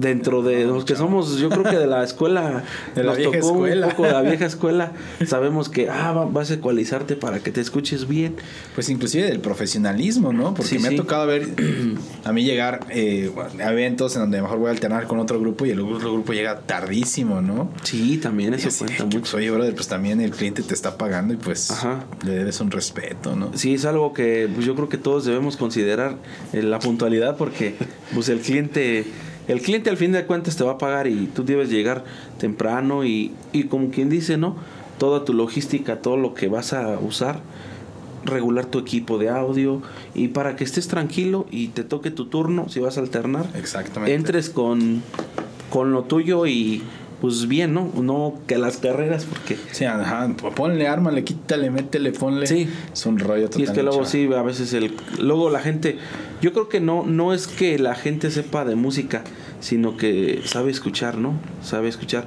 dentro de los que somos, yo creo que de la escuela, De la vieja tocó escuela. un poco de la vieja escuela, sabemos que ah, va- vas a ecualizarte para que te escuches bien. Pues inclusive del profesionalismo, ¿no? Porque Sí, me sí. ha tocado ver a mí llegar eh, a eventos en donde mejor voy a alternar con otro grupo y el otro grupo llega tardísimo, ¿no? Sí, también eso así cuenta que, mucho. pues, oye, brother, pues también el cliente te está pagando y pues Ajá. le debes un respeto, ¿no? Sí, es algo que pues, yo creo que todos debemos considerar eh, la puntualidad porque pues el cliente el cliente al fin de cuentas te va a pagar y tú debes llegar temprano y, y como quien dice, ¿no? Toda tu logística, todo lo que vas a usar, regular tu equipo de audio y para que estés tranquilo y te toque tu turno, si vas a alternar, Exactamente. entres con con lo tuyo y pues bien, ¿no? No que las carreras, porque... Sí, ajá, ponle arma, le quítale, métele, ponle. Sí. Es un rollo Y total. es que luego sí, a veces el... Luego la gente... Yo creo que no, no es que la gente sepa de música, sino que sabe escuchar, ¿no? Sabe escuchar.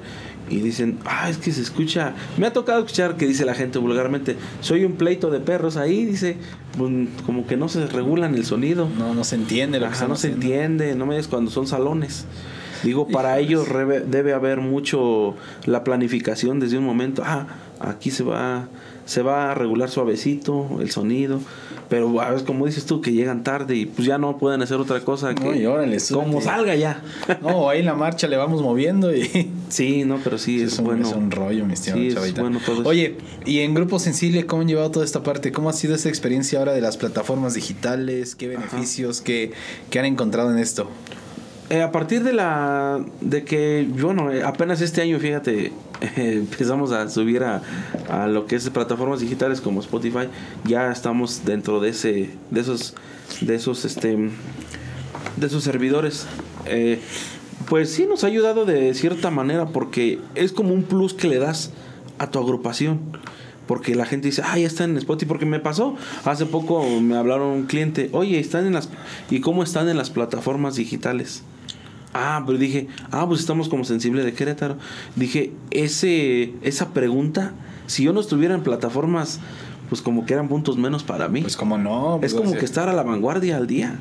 Y dicen, ah, es que se escucha... Me ha tocado escuchar que dice la gente vulgarmente, soy un pleito de perros ahí, dice, pues, como que no se regulan el sonido. No, no se entiende lo que Ajá, están no se entiende, no me digas cuando son salones. Digo, para ellos rebe- debe haber mucho la planificación desde un momento. Ah, aquí se va, se va a regular suavecito el sonido. Pero a veces, como dices tú, que llegan tarde y pues ya no pueden hacer otra cosa que No, y órale, como salga ya. No, ahí en la marcha le vamos moviendo y sí, no, pero sí, es, es, un, bueno. es un rollo, mi estimado Sí, es bueno todo. Oye, y en Grupo Sensible, ¿cómo han llevado toda esta parte? ¿Cómo ha sido esa experiencia ahora de las plataformas digitales? ¿Qué beneficios que, que han encontrado en esto? Eh, a partir de la de que bueno eh, apenas este año fíjate empezamos a subir a, a lo que es plataformas digitales como Spotify ya estamos dentro de ese de esos de esos este de esos servidores Eh, pues sí nos ha ayudado de cierta manera porque es como un plus que le das a tu agrupación porque la gente dice, ah, ya están en Spotify. Porque me pasó, hace poco me hablaron un cliente, oye, están en las. ¿Y cómo están en las plataformas digitales? Ah, pero dije, ah, pues estamos como sensible de Querétaro. Dije, ese, esa pregunta, si yo no estuviera en plataformas, pues como que eran puntos menos para mí. Pues como no. es pues, como que estar a la vanguardia al día.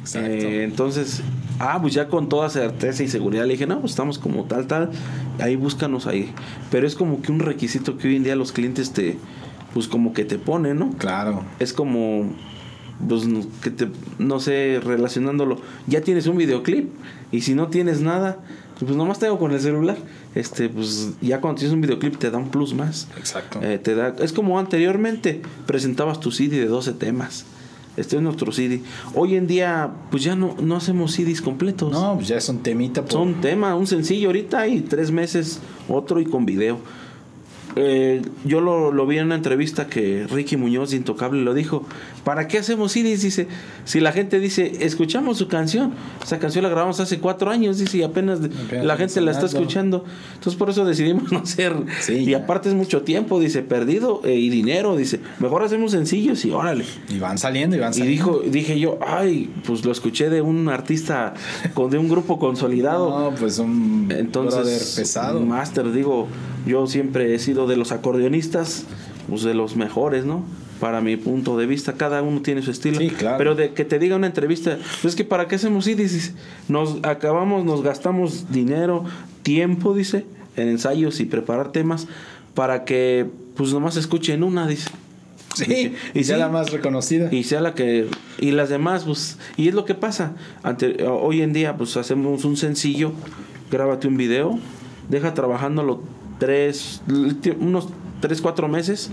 Exacto. Eh, entonces, ah, pues ya con toda certeza y seguridad le dije, no, pues estamos como tal, tal, ahí búscanos ahí. Pero es como que un requisito que hoy en día los clientes te, pues como que te ponen, ¿no? Claro. Es como, pues no- que te, no sé, relacionándolo, ya tienes un videoclip y si no tienes nada, pues nomás tengo con el celular. Este, pues ya cuando tienes un videoclip te da un plus más. Exacto. Eh, te da, es como anteriormente presentabas tu CD de 12 temas. Este es nuestro CD. Hoy en día, pues ya no, no hacemos CDs completos. no, pues ya es un temita. Por... Son tema, un sencillo ahorita y tres meses otro y con video. Eh, yo lo, lo vi en una entrevista que Ricky Muñoz de Intocable lo dijo. ¿Para qué hacemos CDs? Dice, si la gente dice, escuchamos su canción, esa canción la grabamos hace cuatro años, dice, y apenas, la gente la está escuchando. Entonces por eso decidimos no hacer. Sí, y aparte es mucho tiempo, dice, perdido eh, y dinero, dice, mejor hacemos sencillos y órale. Y van saliendo y van Y saliendo. dijo, dije yo, ay, pues lo escuché de un artista con, de un grupo consolidado. No, pues un Entonces, pesado. un máster, digo, yo siempre he sido de los acordeonistas, pues de los mejores, ¿no? Para mi punto de vista, cada uno tiene su estilo. Sí, claro. Pero de que te diga una entrevista, pues es que para qué hacemos CDs, dice, nos acabamos, nos gastamos dinero, tiempo, dice, en ensayos y preparar temas para que, pues nomás escuchen una, dice. Sí, y, Y sea sí. la más reconocida. Y sea la que. Y las demás, pues. Y es lo que pasa. Ante, hoy en día, pues hacemos un sencillo. Grábate un video. Deja trabajándolo tres. Unos tres, cuatro meses.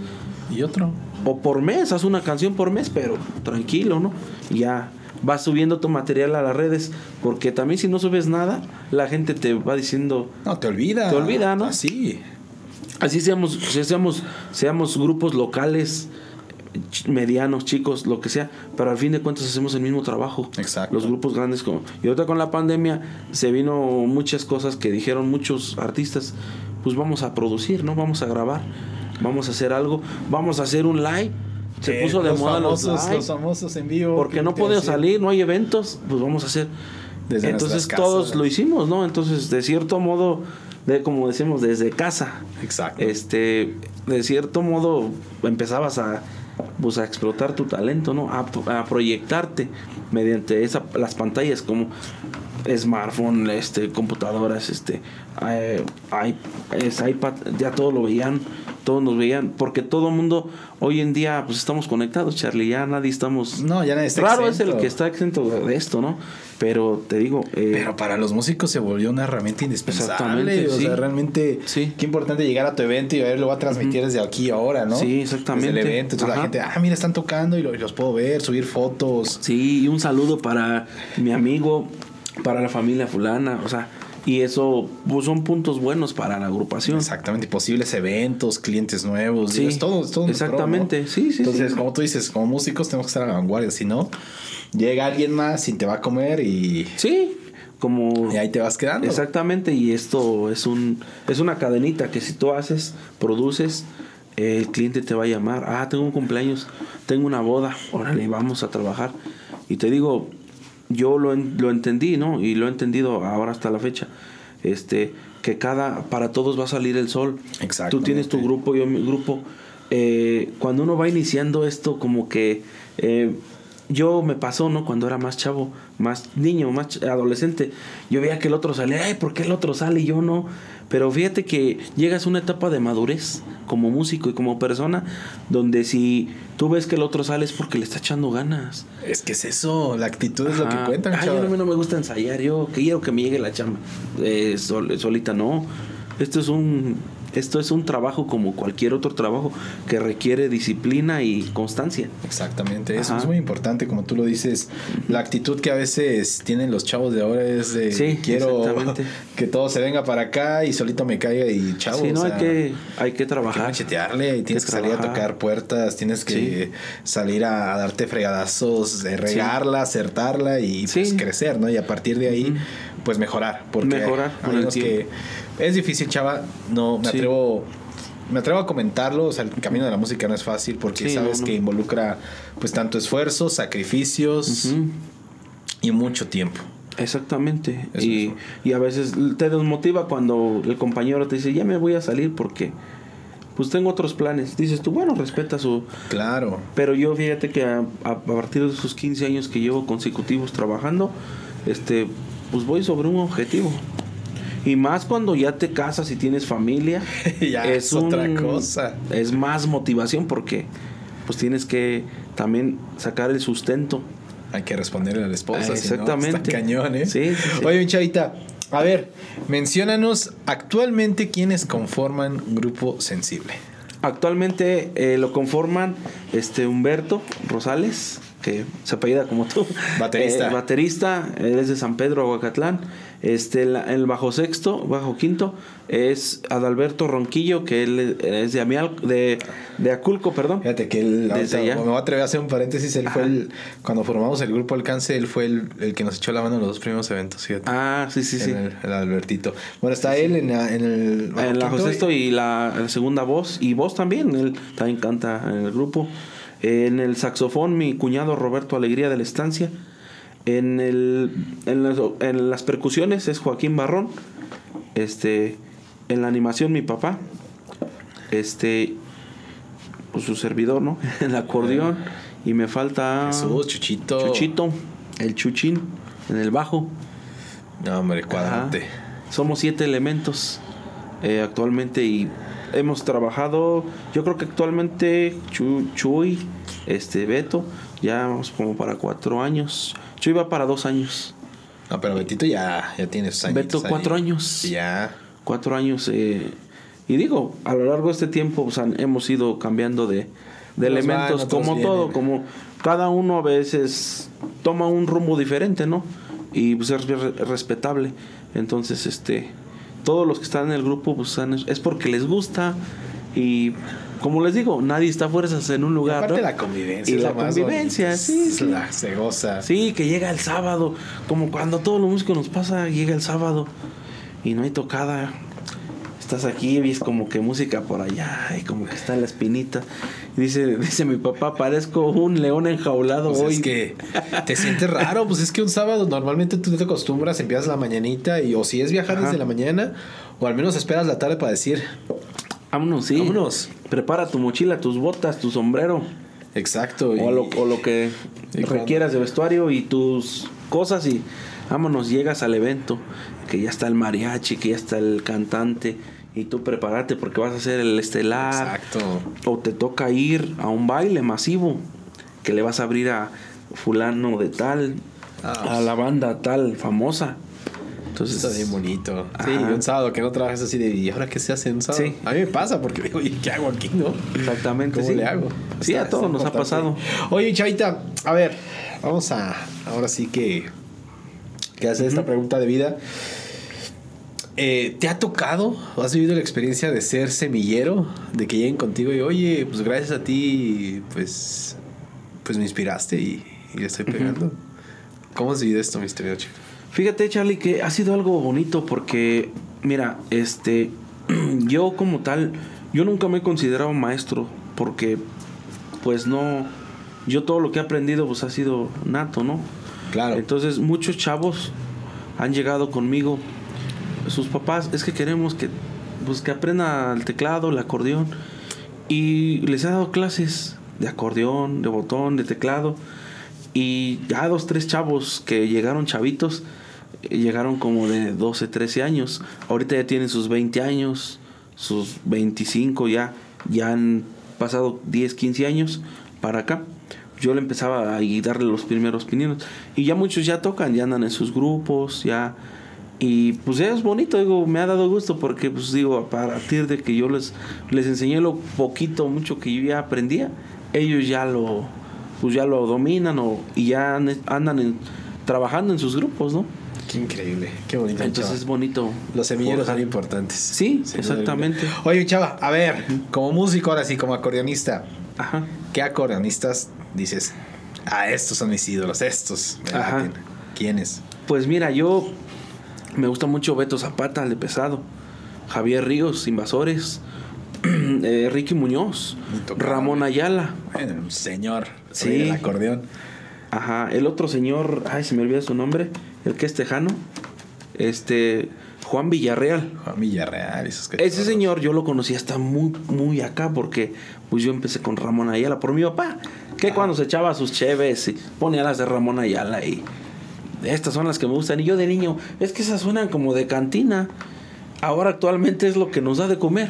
Y otro. O por mes. Haz una canción por mes, pero tranquilo, ¿no? Ya. Vas subiendo tu material a las redes. Porque también si no subes nada, la gente te va diciendo. No, te olvida. Te olvida, ¿no? Así. Así seamos, seamos, seamos grupos locales, medianos, chicos, lo que sea, pero al fin de cuentas hacemos el mismo trabajo. Exacto. Los grupos grandes como... Y ahorita con la pandemia se vino muchas cosas que dijeron muchos artistas, pues vamos a producir, ¿no? Vamos a grabar, vamos a hacer algo, vamos a hacer un live. Se Eh, puso de los moda los famosos, live. los famosos en vivo. Porque no ¿qué te podemos salir, no hay eventos, pues vamos a hacer. Desde Entonces casas. todos lo hicimos, ¿no? Entonces, de cierto modo, de como decimos, desde casa. Exacto. Este, de cierto modo, empezabas a, pues, a explotar tu talento, ¿no? A, a proyectarte mediante esa, las pantallas como smartphone, este, computadoras, este, eh, es iPad, ya todo lo veían, todos nos veían, porque todo el mundo hoy en día, pues estamos conectados, Charlie, ya nadie estamos. No, ya nadie está Raro es el que está exento de esto, ¿no? Pero te digo, eh, Pero para los músicos se volvió una herramienta indispensable. Exactamente, O sí. sea, realmente, Sí. qué importante llegar a tu evento y a ver, lo va a transmitir desde aquí y ahora, ¿no? Sí, exactamente. Desde el evento. Entonces la gente, ah, mira, están tocando y, lo- y los puedo ver, subir fotos. Sí, y un saludo para mi amigo, para la familia fulana, o sea, y eso pues, son puntos buenos para la agrupación. Exactamente, posibles eventos, clientes nuevos. Sí, es todo, es todo un exactamente, pro, ¿no? sí, sí, Entonces, sí. como tú dices, como músicos tenemos que estar a la vanguardia. Si no, llega alguien más y te va a comer y. Sí, como Y ahí te vas quedando. Exactamente, y esto es un es una cadenita que si tú haces, produces, el cliente te va a llamar, ah, tengo un cumpleaños, tengo una boda, órale, vamos a trabajar. Y te digo, yo lo, lo entendí, ¿no? Y lo he entendido ahora hasta la fecha. Este, que cada, para todos va a salir el sol. Tú tienes tu grupo, yo mi grupo. Eh, cuando uno va iniciando esto, como que eh, yo me pasó, ¿no? Cuando era más chavo, más niño, más adolescente, yo veía que el otro salía, ay, ¿por qué el otro sale y yo no? Pero fíjate que llegas a una etapa de madurez como músico y como persona, donde si tú ves que el otro sale es porque le está echando ganas. Es que es eso, la actitud es lo que cuenta, Ay, a mí no me gusta ensayar, yo quiero que me llegue la chamba. Eh, sol- solita no. Esto es un esto es un trabajo como cualquier otro trabajo que requiere disciplina y constancia. Exactamente, eso Ajá. es muy importante, como tú lo dices. La actitud que a veces tienen los chavos de ahora es de Sí, quiero que todo se venga para acá y solito me caiga y chavo. sí, no o hay sea, que hay que hay que trabajar. machetearle y tienes que, que salir a tocar puertas, tienes que salir a, darte fregadazos, regarla, acertarla y pues Sí. crecer, ¿no? Y a partir de ahí, pues mejorar. Porque Mejorar con el que es difícil, chava. No me Sí. atrevo. Me atrevo a comentarlo, o sea, el camino de la música no es fácil porque Sí, sabes no, no. que involucra pues tanto esfuerzo, sacrificios y mucho tiempo. Exactamente. Y, y a veces te desmotiva cuando el compañero te dice, ya me voy a salir porque pues tengo otros planes. Dices tú, bueno, respeta su... Claro. Pero yo fíjate que a, partir de esos 15 años que llevo consecutivos trabajando, este, pues voy sobre un objetivo. Y más cuando ya te casas y tienes familia, Ya es otra cosa. Es más motivación porque pues tienes que también sacar el sustento. Hay que responderle a la esposa. Ah, si no, exactamente. está cañón, ¿eh? Sí, sí, sí. Oye, Chavita, a ver, menciónanos actualmente quiénes conforman Grupo Sensible. Actualmente eh, lo conforman este Humberto Rosales, que se apellida como tú. Baterista. Eh, baterista, él es de San Pedro, Aguacatlán. Este, la- el bajo sexto, bajo quinto, es Adalberto Ronquillo, que él es de Amial, de, de Aculco, perdón. Fíjate que él, Desde me voy a atrever a hacer un paréntesis, él fue el, cuando formamos el Grupo Alcance, él fue el, el que nos echó la mano en los dos primeros eventos, fíjate. Ah, sí, sí, sí. El, el Albertito. Bueno, está él en, la- en el... En el bajo sexto y la, la segunda voz, y voz también, él también canta en el grupo. En el saxofón, mi cuñado Roberto Alegría de la Estancia. En, el, en, las, en las percusiones es Joaquín Barrón. Este, en la animación, mi papá. Este, pues su servidor, ¿no? En el acordeón. Y me falta. Jesús, Chuchito. Chuchito, el Chuchín, en el bajo. No, hombre, cuadrante. Ajá. Somos siete elementos eh, actualmente y hemos trabajado, yo creo que actualmente Chu- Chuy, este Beto, ya vamos como para cuatro años. Chuy va para dos años. No, pero Betito ya, ya tiene sus años. Beto, cuatro años. Ya. Cuatro años. eh, y digo, a lo largo de este tiempo pues, han- hemos ido cambiando de, de van, elementos, como vienen. todo, como cada uno a veces toma un rumbo diferente, ¿no? Y pues es re- respetable. Entonces, este, todos los que están en el grupo pues, es porque les gusta y como les digo, nadie está a fuerzas en un Y lugar. aparte ¿no? la convivencia. Y la más convivencia, sí. la- se goza. Sí, que llega el sábado, como cuando a todos los músicos nos pasa, llega el sábado y no hay tocada. Estás aquí y ves como que música por allá y como que está la espinita. Y dice, dice mi papá, parezco un león enjaulado Pues hoy. es que te sientes raro, pues es que un sábado normalmente tú te acostumbras, empiezas la mañanita y o si es viajar Ajá. desde la mañana o al menos esperas la tarde para decir, Vámonos, sí. Vámonos. Prepara tu mochila, tus botas, tu sombrero. exacto. y- O lo, o lo que requieras de vestuario y tus cosas y vámonos, llegas al evento, que ya está el mariachi, que ya está el cantante y tú prepárate porque vas a hacer el estelar Exacto. o te toca ir a un baile masivo que le vas a abrir a fulano de tal, Ah, a la banda tal famosa. Entonces, Está bien bonito. Sí, un sábado que no trabajas así de, ¿y ahora qué se hace un sábado? Sí. A mí me pasa porque digo, oye, ¿qué hago aquí, no? Exactamente. ¿Cómo sí. le hago? Sí, Está- a todos nos ha pasado. Oye, Chavita, a ver, vamos a, ahora sí que, que hacer esta pregunta de vida. Eh, ¿Te ha tocado o has vivido la experiencia de ser semillero? De que lleguen contigo y, oye, pues gracias a ti, pues, pues me inspiraste y, y le estoy pegando. ¿Cómo has vivido esto, mi querido chico? Fíjate, Charlie, que ha sido algo bonito porque, mira, este, yo como tal, yo nunca me he considerado maestro porque, pues no, yo todo lo que he aprendido pues ha sido nato, ¿no? Claro. Entonces muchos chavos han llegado conmigo, sus papás, es que queremos que, pues, que aprenda el teclado, el acordeón, y les he dado clases de acordeón, de botón, de teclado, y ya dos, tres chavos que llegaron chavitos, eh, llegaron como de 12, 13 años, ahorita ya tienen sus 20 años, sus 25 ya, ya han pasado 10, 15 años para acá yo le empezaba a darle los primeros pininos. Y ya muchos ya tocan, ya andan en sus grupos, ya. Y pues ya es bonito, digo, me ha dado gusto porque, pues digo, a partir de que yo les, les enseñé lo poquito, mucho que yo ya aprendía, ellos ya lo, pues ya lo dominan o, y ya an- andan en- trabajando en sus grupos, ¿no? Qué increíble, qué bonito. Entonces chava. es bonito. Los semilleros son importantes. Sí, exactamente. Oye, chava, a ver, como músico ahora sí, como acordeonista, Ajá. ¿qué acordeonistas dices? Ah, estos son mis ídolos, estos. me Ajá. laten"? ¿Quiénes? Pues mira, yo me gusta mucho Beto Zapata, el de pesado, Javier Ríos, Invasores, eh, Ricky Muñoz. Ramón Ayala, Bueno, señor. Sí. El acordeón. ajá, el otro señor, ay, se me olvida su nombre, el que es tejano, este, Juan Villarreal. Juan Villarreal, esos Ese señor yo lo conocí hasta muy, muy acá porque pues yo empecé con Ramón Ayala por mi papá, que cuando se echaba sus cheves y ponía las de Ramón Ayala y estas son las que me gustan. Y yo de niño, es que esas suenan como de cantina. Ahora actualmente es lo que nos da de comer.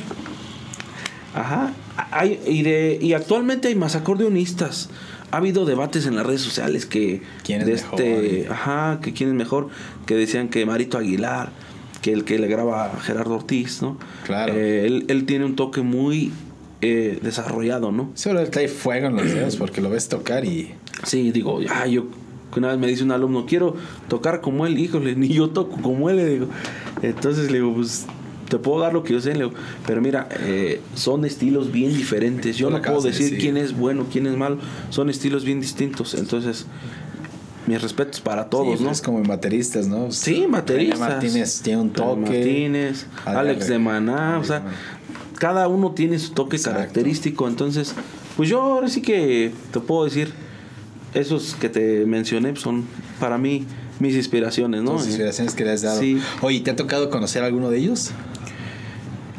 Ajá. Hay, y, de, y actualmente hay más acordeonistas. Ha habido debates en las redes sociales que ¿Quién es de mejor? este, ajá, que quién es mejor, que decían que Marito Aguilar, que el que le graba a Gerardo Ortiz, ¿no? Claro. Eh, él, él tiene un toque muy eh, desarrollado, ¿no? Solo trae fuego en los dedos porque lo ves tocar y. Sí, digo, ah, yo que una vez me dice un alumno, quiero tocar como él, híjole, ni yo toco como él, le digo. Entonces le digo, pues te puedo dar lo que yo sé, le digo, pero mira, eh, son estilos bien diferentes. Yo no puedo decir quién es bueno, quién es malo, son estilos bien distintos. Entonces, mis respetos para todos, Sí, ¿no? Es como bateristas, ¿no? Sí, bateristas. René Martínez tiene un toque. Martínez, Adrián Alex de Maná, o sea, cada uno tiene su toque Exacto. característico. Entonces, pues yo ahora sí que te puedo decir, esos que te mencioné son para mí mis inspiraciones, ¿no? Tus inspiraciones que le has dado. Sí. Oye, ¿te ha tocado conocer a alguno de ellos?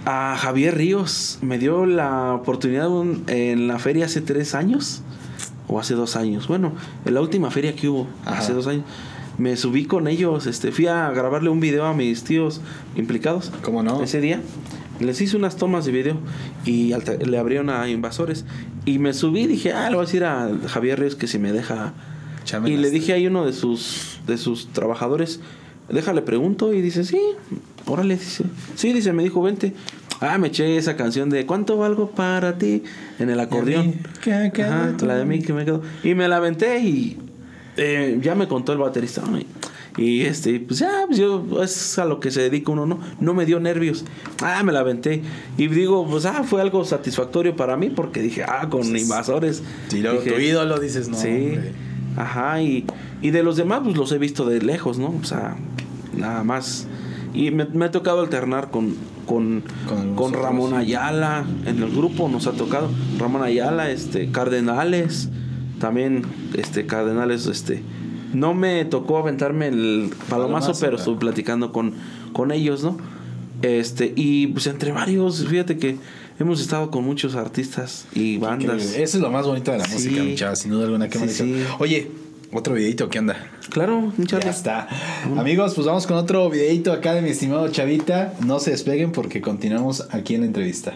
A Javier Ríos me dio la oportunidad un- en la feria hace tres años o hace dos años. Bueno, en la última feria que hubo Ajá. hace dos años. Me subí con ellos, este, fui a grabarle un video a mis tíos implicados. ¿Cómo no? Ese día. Les hice unas tomas de video y le abrieron a invasores. Y me subí y dije, ah, le voy a decir a Javier Ríos que si me deja. Y le dije a uno de sus, de sus trabajadores, déjale pregunto. Y dice, sí, órale, dice. Sí, dice, me dijo, vente. Ah, me eché esa canción de ¿Cuánto valgo para ti? En el acordeón. Ajá, la de mí que me quedo. Y me la aventé y eh, ya me contó el baterista. Y, este, pues ya, pues yo, es a lo que se dedica uno, ¿no? No me dio nervios. Ah, me la aventé. Y digo, pues ah, fue algo satisfactorio para mí porque dije, ah, con invasores. Si luego Dije, tu ídolo dices, no. sí. hombre. Ajá, y, y de los demás, pues los he visto de lejos, ¿no? O sea, nada más. Y me, me ha tocado alternar con, con, Con con. Ramón Ayala. En el grupo nos ha tocado Ramón Ayala, este, Cardenales. También, este, Cardenales, este. No me tocó aventarme el palomazo, Palomazo, pero estuve platicando con, con ellos, ¿no? Este, y pues entre varios, fíjate que hemos estado con muchos artistas y bandas. Eso es lo más bonito de la Sí. música, chava, sin duda alguna. Qué Sí, sí. Oye, otro videito, ¿qué onda? Claro, muchas Ya está. Amigos, pues vamos con otro videito acá de mi estimado Chavita. No se despeguen porque continuamos aquí en la entrevista.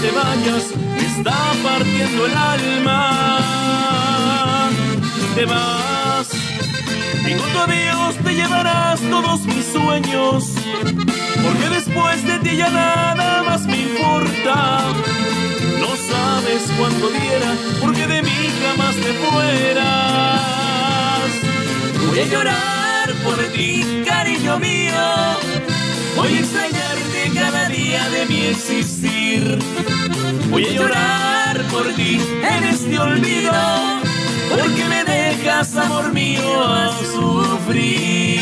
Te vayas me está partiendo el alma. Te vas Y junto a Dios te llevarás todos mis sueños. Porque después de ti ya nada más me importa. No sabes cuánto diera, porque de mí jamás te fueras. Voy a llorar por ti, cariño mío. Voy a extrañarte cada día de mi existir. Voy a llorar por ti en este olvido, porque me dejas, amor mío, a sufrir.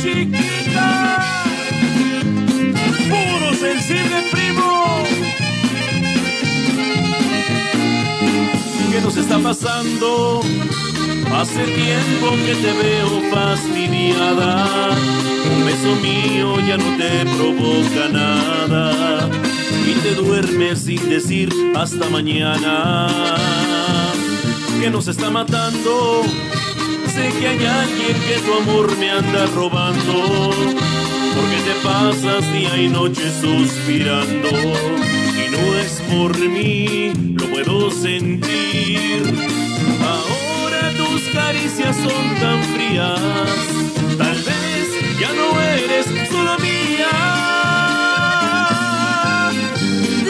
Chiquita, puro sensible primo. ¿Qué nos está pasando? Hace tiempo que te veo fastidiada. Un beso mío ya no te provoca nada. Y te duermes sin decir hasta mañana. Que nos está matando. Sé que hay alguien que tu amor me anda robando. Porque te pasas día y noche suspirando. Y no es por mí, lo puedo sentir. Ahora tus caricias son tan frías. Tal vez ya no eres solo mía.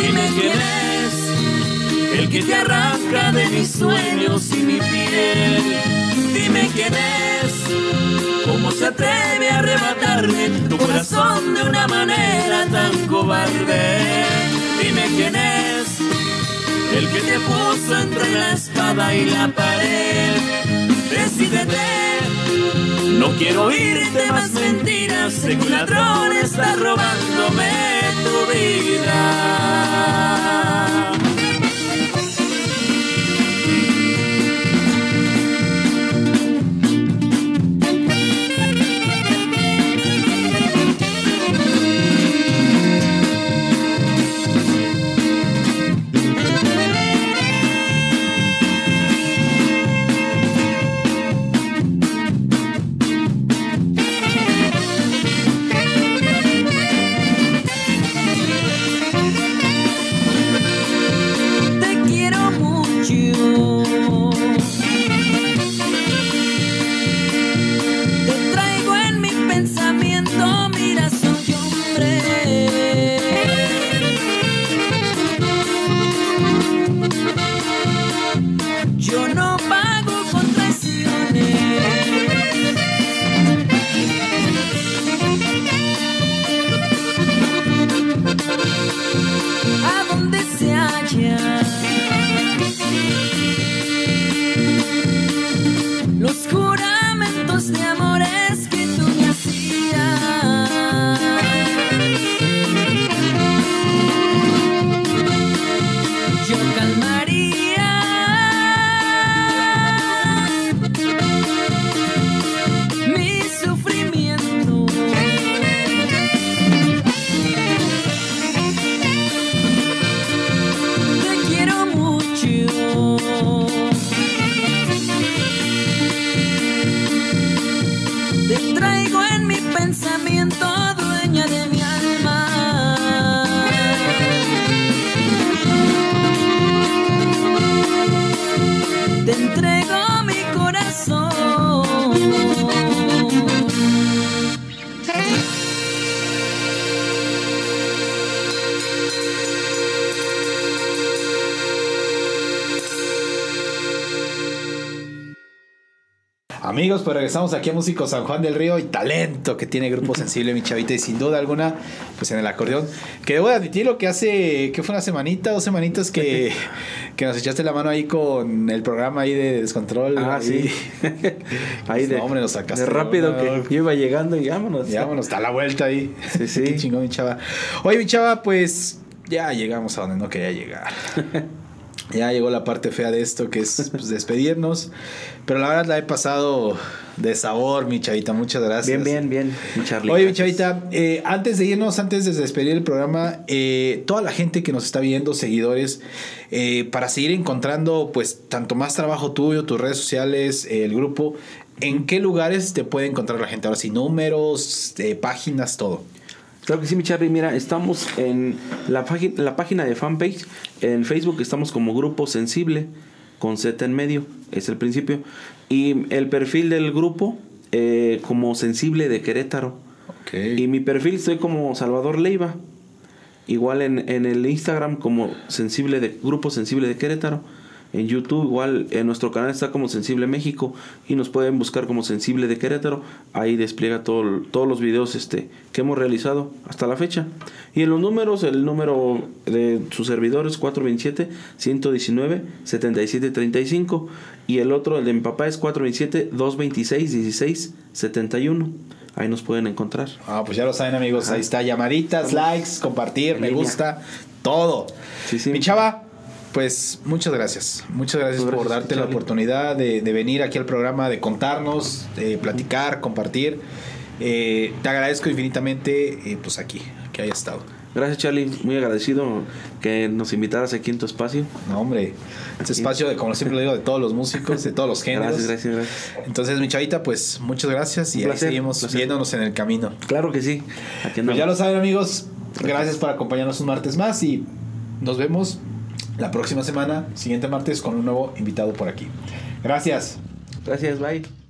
Dime quién es el que te arranca de mis sueños y mi piel. Dime quién es, cómo se atreve a arrebatarme tu corazón de una manera tan cobarde. Dime quién es el que te puso entre la espada y la pared. Decídete, no quiero oírte más mentiras, un ladrón está robándome tu vida. Regresamos aquí a Músico San Juan del Río y talento que tiene Grupo Sensible, mi chavita, y sin duda alguna, pues en el acordeón. Que debo de admitir lo que hace, que fue una semanita, dos semanitas que, que nos echaste la mano ahí con el programa ahí de Descontrol. Ah, ahí. sí. Ahí de, No, hombre, nos sacaste. de rápido No, que yo iba llegando y vámonos. Ya, bueno, está la vuelta ahí. Sí, sí. Qué chingón, mi chava. Oye, mi chava, pues ya llegamos a donde no quería llegar. Ya llegó la parte fea de esto, que es pues, despedirnos. Pero la verdad la he pasado de sabor, mi chavita. Muchas gracias. Bien, bien, bien. mi Charlie. Oye, mi chavita, eh, antes de irnos, antes de despedir el programa, eh, toda la gente que nos está viendo, seguidores, eh, para seguir encontrando, pues, tanto más trabajo tuyo, tus redes sociales, eh, el grupo, ¿en qué lugares te puede encontrar la gente? Ahora sí, números, eh, páginas, todo. Claro que sí, mi Charlie. Mira, estamos en la, página la página de fanpage. En Facebook estamos como Grupo Sensible, con Z en medio, es el principio. Y el perfil del grupo eh, como Sensible de Querétaro. Y mi perfil estoy como Salvador Leiva. Igual en, en el Instagram como Sensible de Grupo Sensible de Querétaro. En YouTube igual en nuestro canal está como Sensible México y nos pueden buscar como Sensible de Querétaro. Ahí despliega todo, todos los videos este, que hemos realizado hasta la fecha. Y en los números, el número de sus servidores 427-119-7735 y el otro, el de mi papá es 427-226-1671. Ahí nos pueden encontrar. Ah, pues ya lo saben, amigos. Ahí está. Llamaditas, likes, compartir, En me línea. gusta, todo. Sí, sí. Mi chava, pues muchas gracias. Muchas gracias por darte la oportunidad de, de venir aquí al programa, de contarnos, de platicar, compartir. Eh, te agradezco infinitamente, eh, pues aquí, que haya estado. Gracias Charlie, muy agradecido que nos invitaras aquí en tu espacio. No, hombre, este espacio, de, como siempre lo digo, de todos los músicos, de todos los géneros. Gracias, gracias, gracias. Entonces, mi chavita, pues muchas gracias y Un ahí placer, seguimos placer. viéndonos en el camino. Claro que sí. Aquí Pues ya lo saben, amigos. Gracias por acompañarnos un martes más y nos vemos la próxima semana, siguiente martes, con un nuevo invitado por aquí. Gracias. Gracias, bye.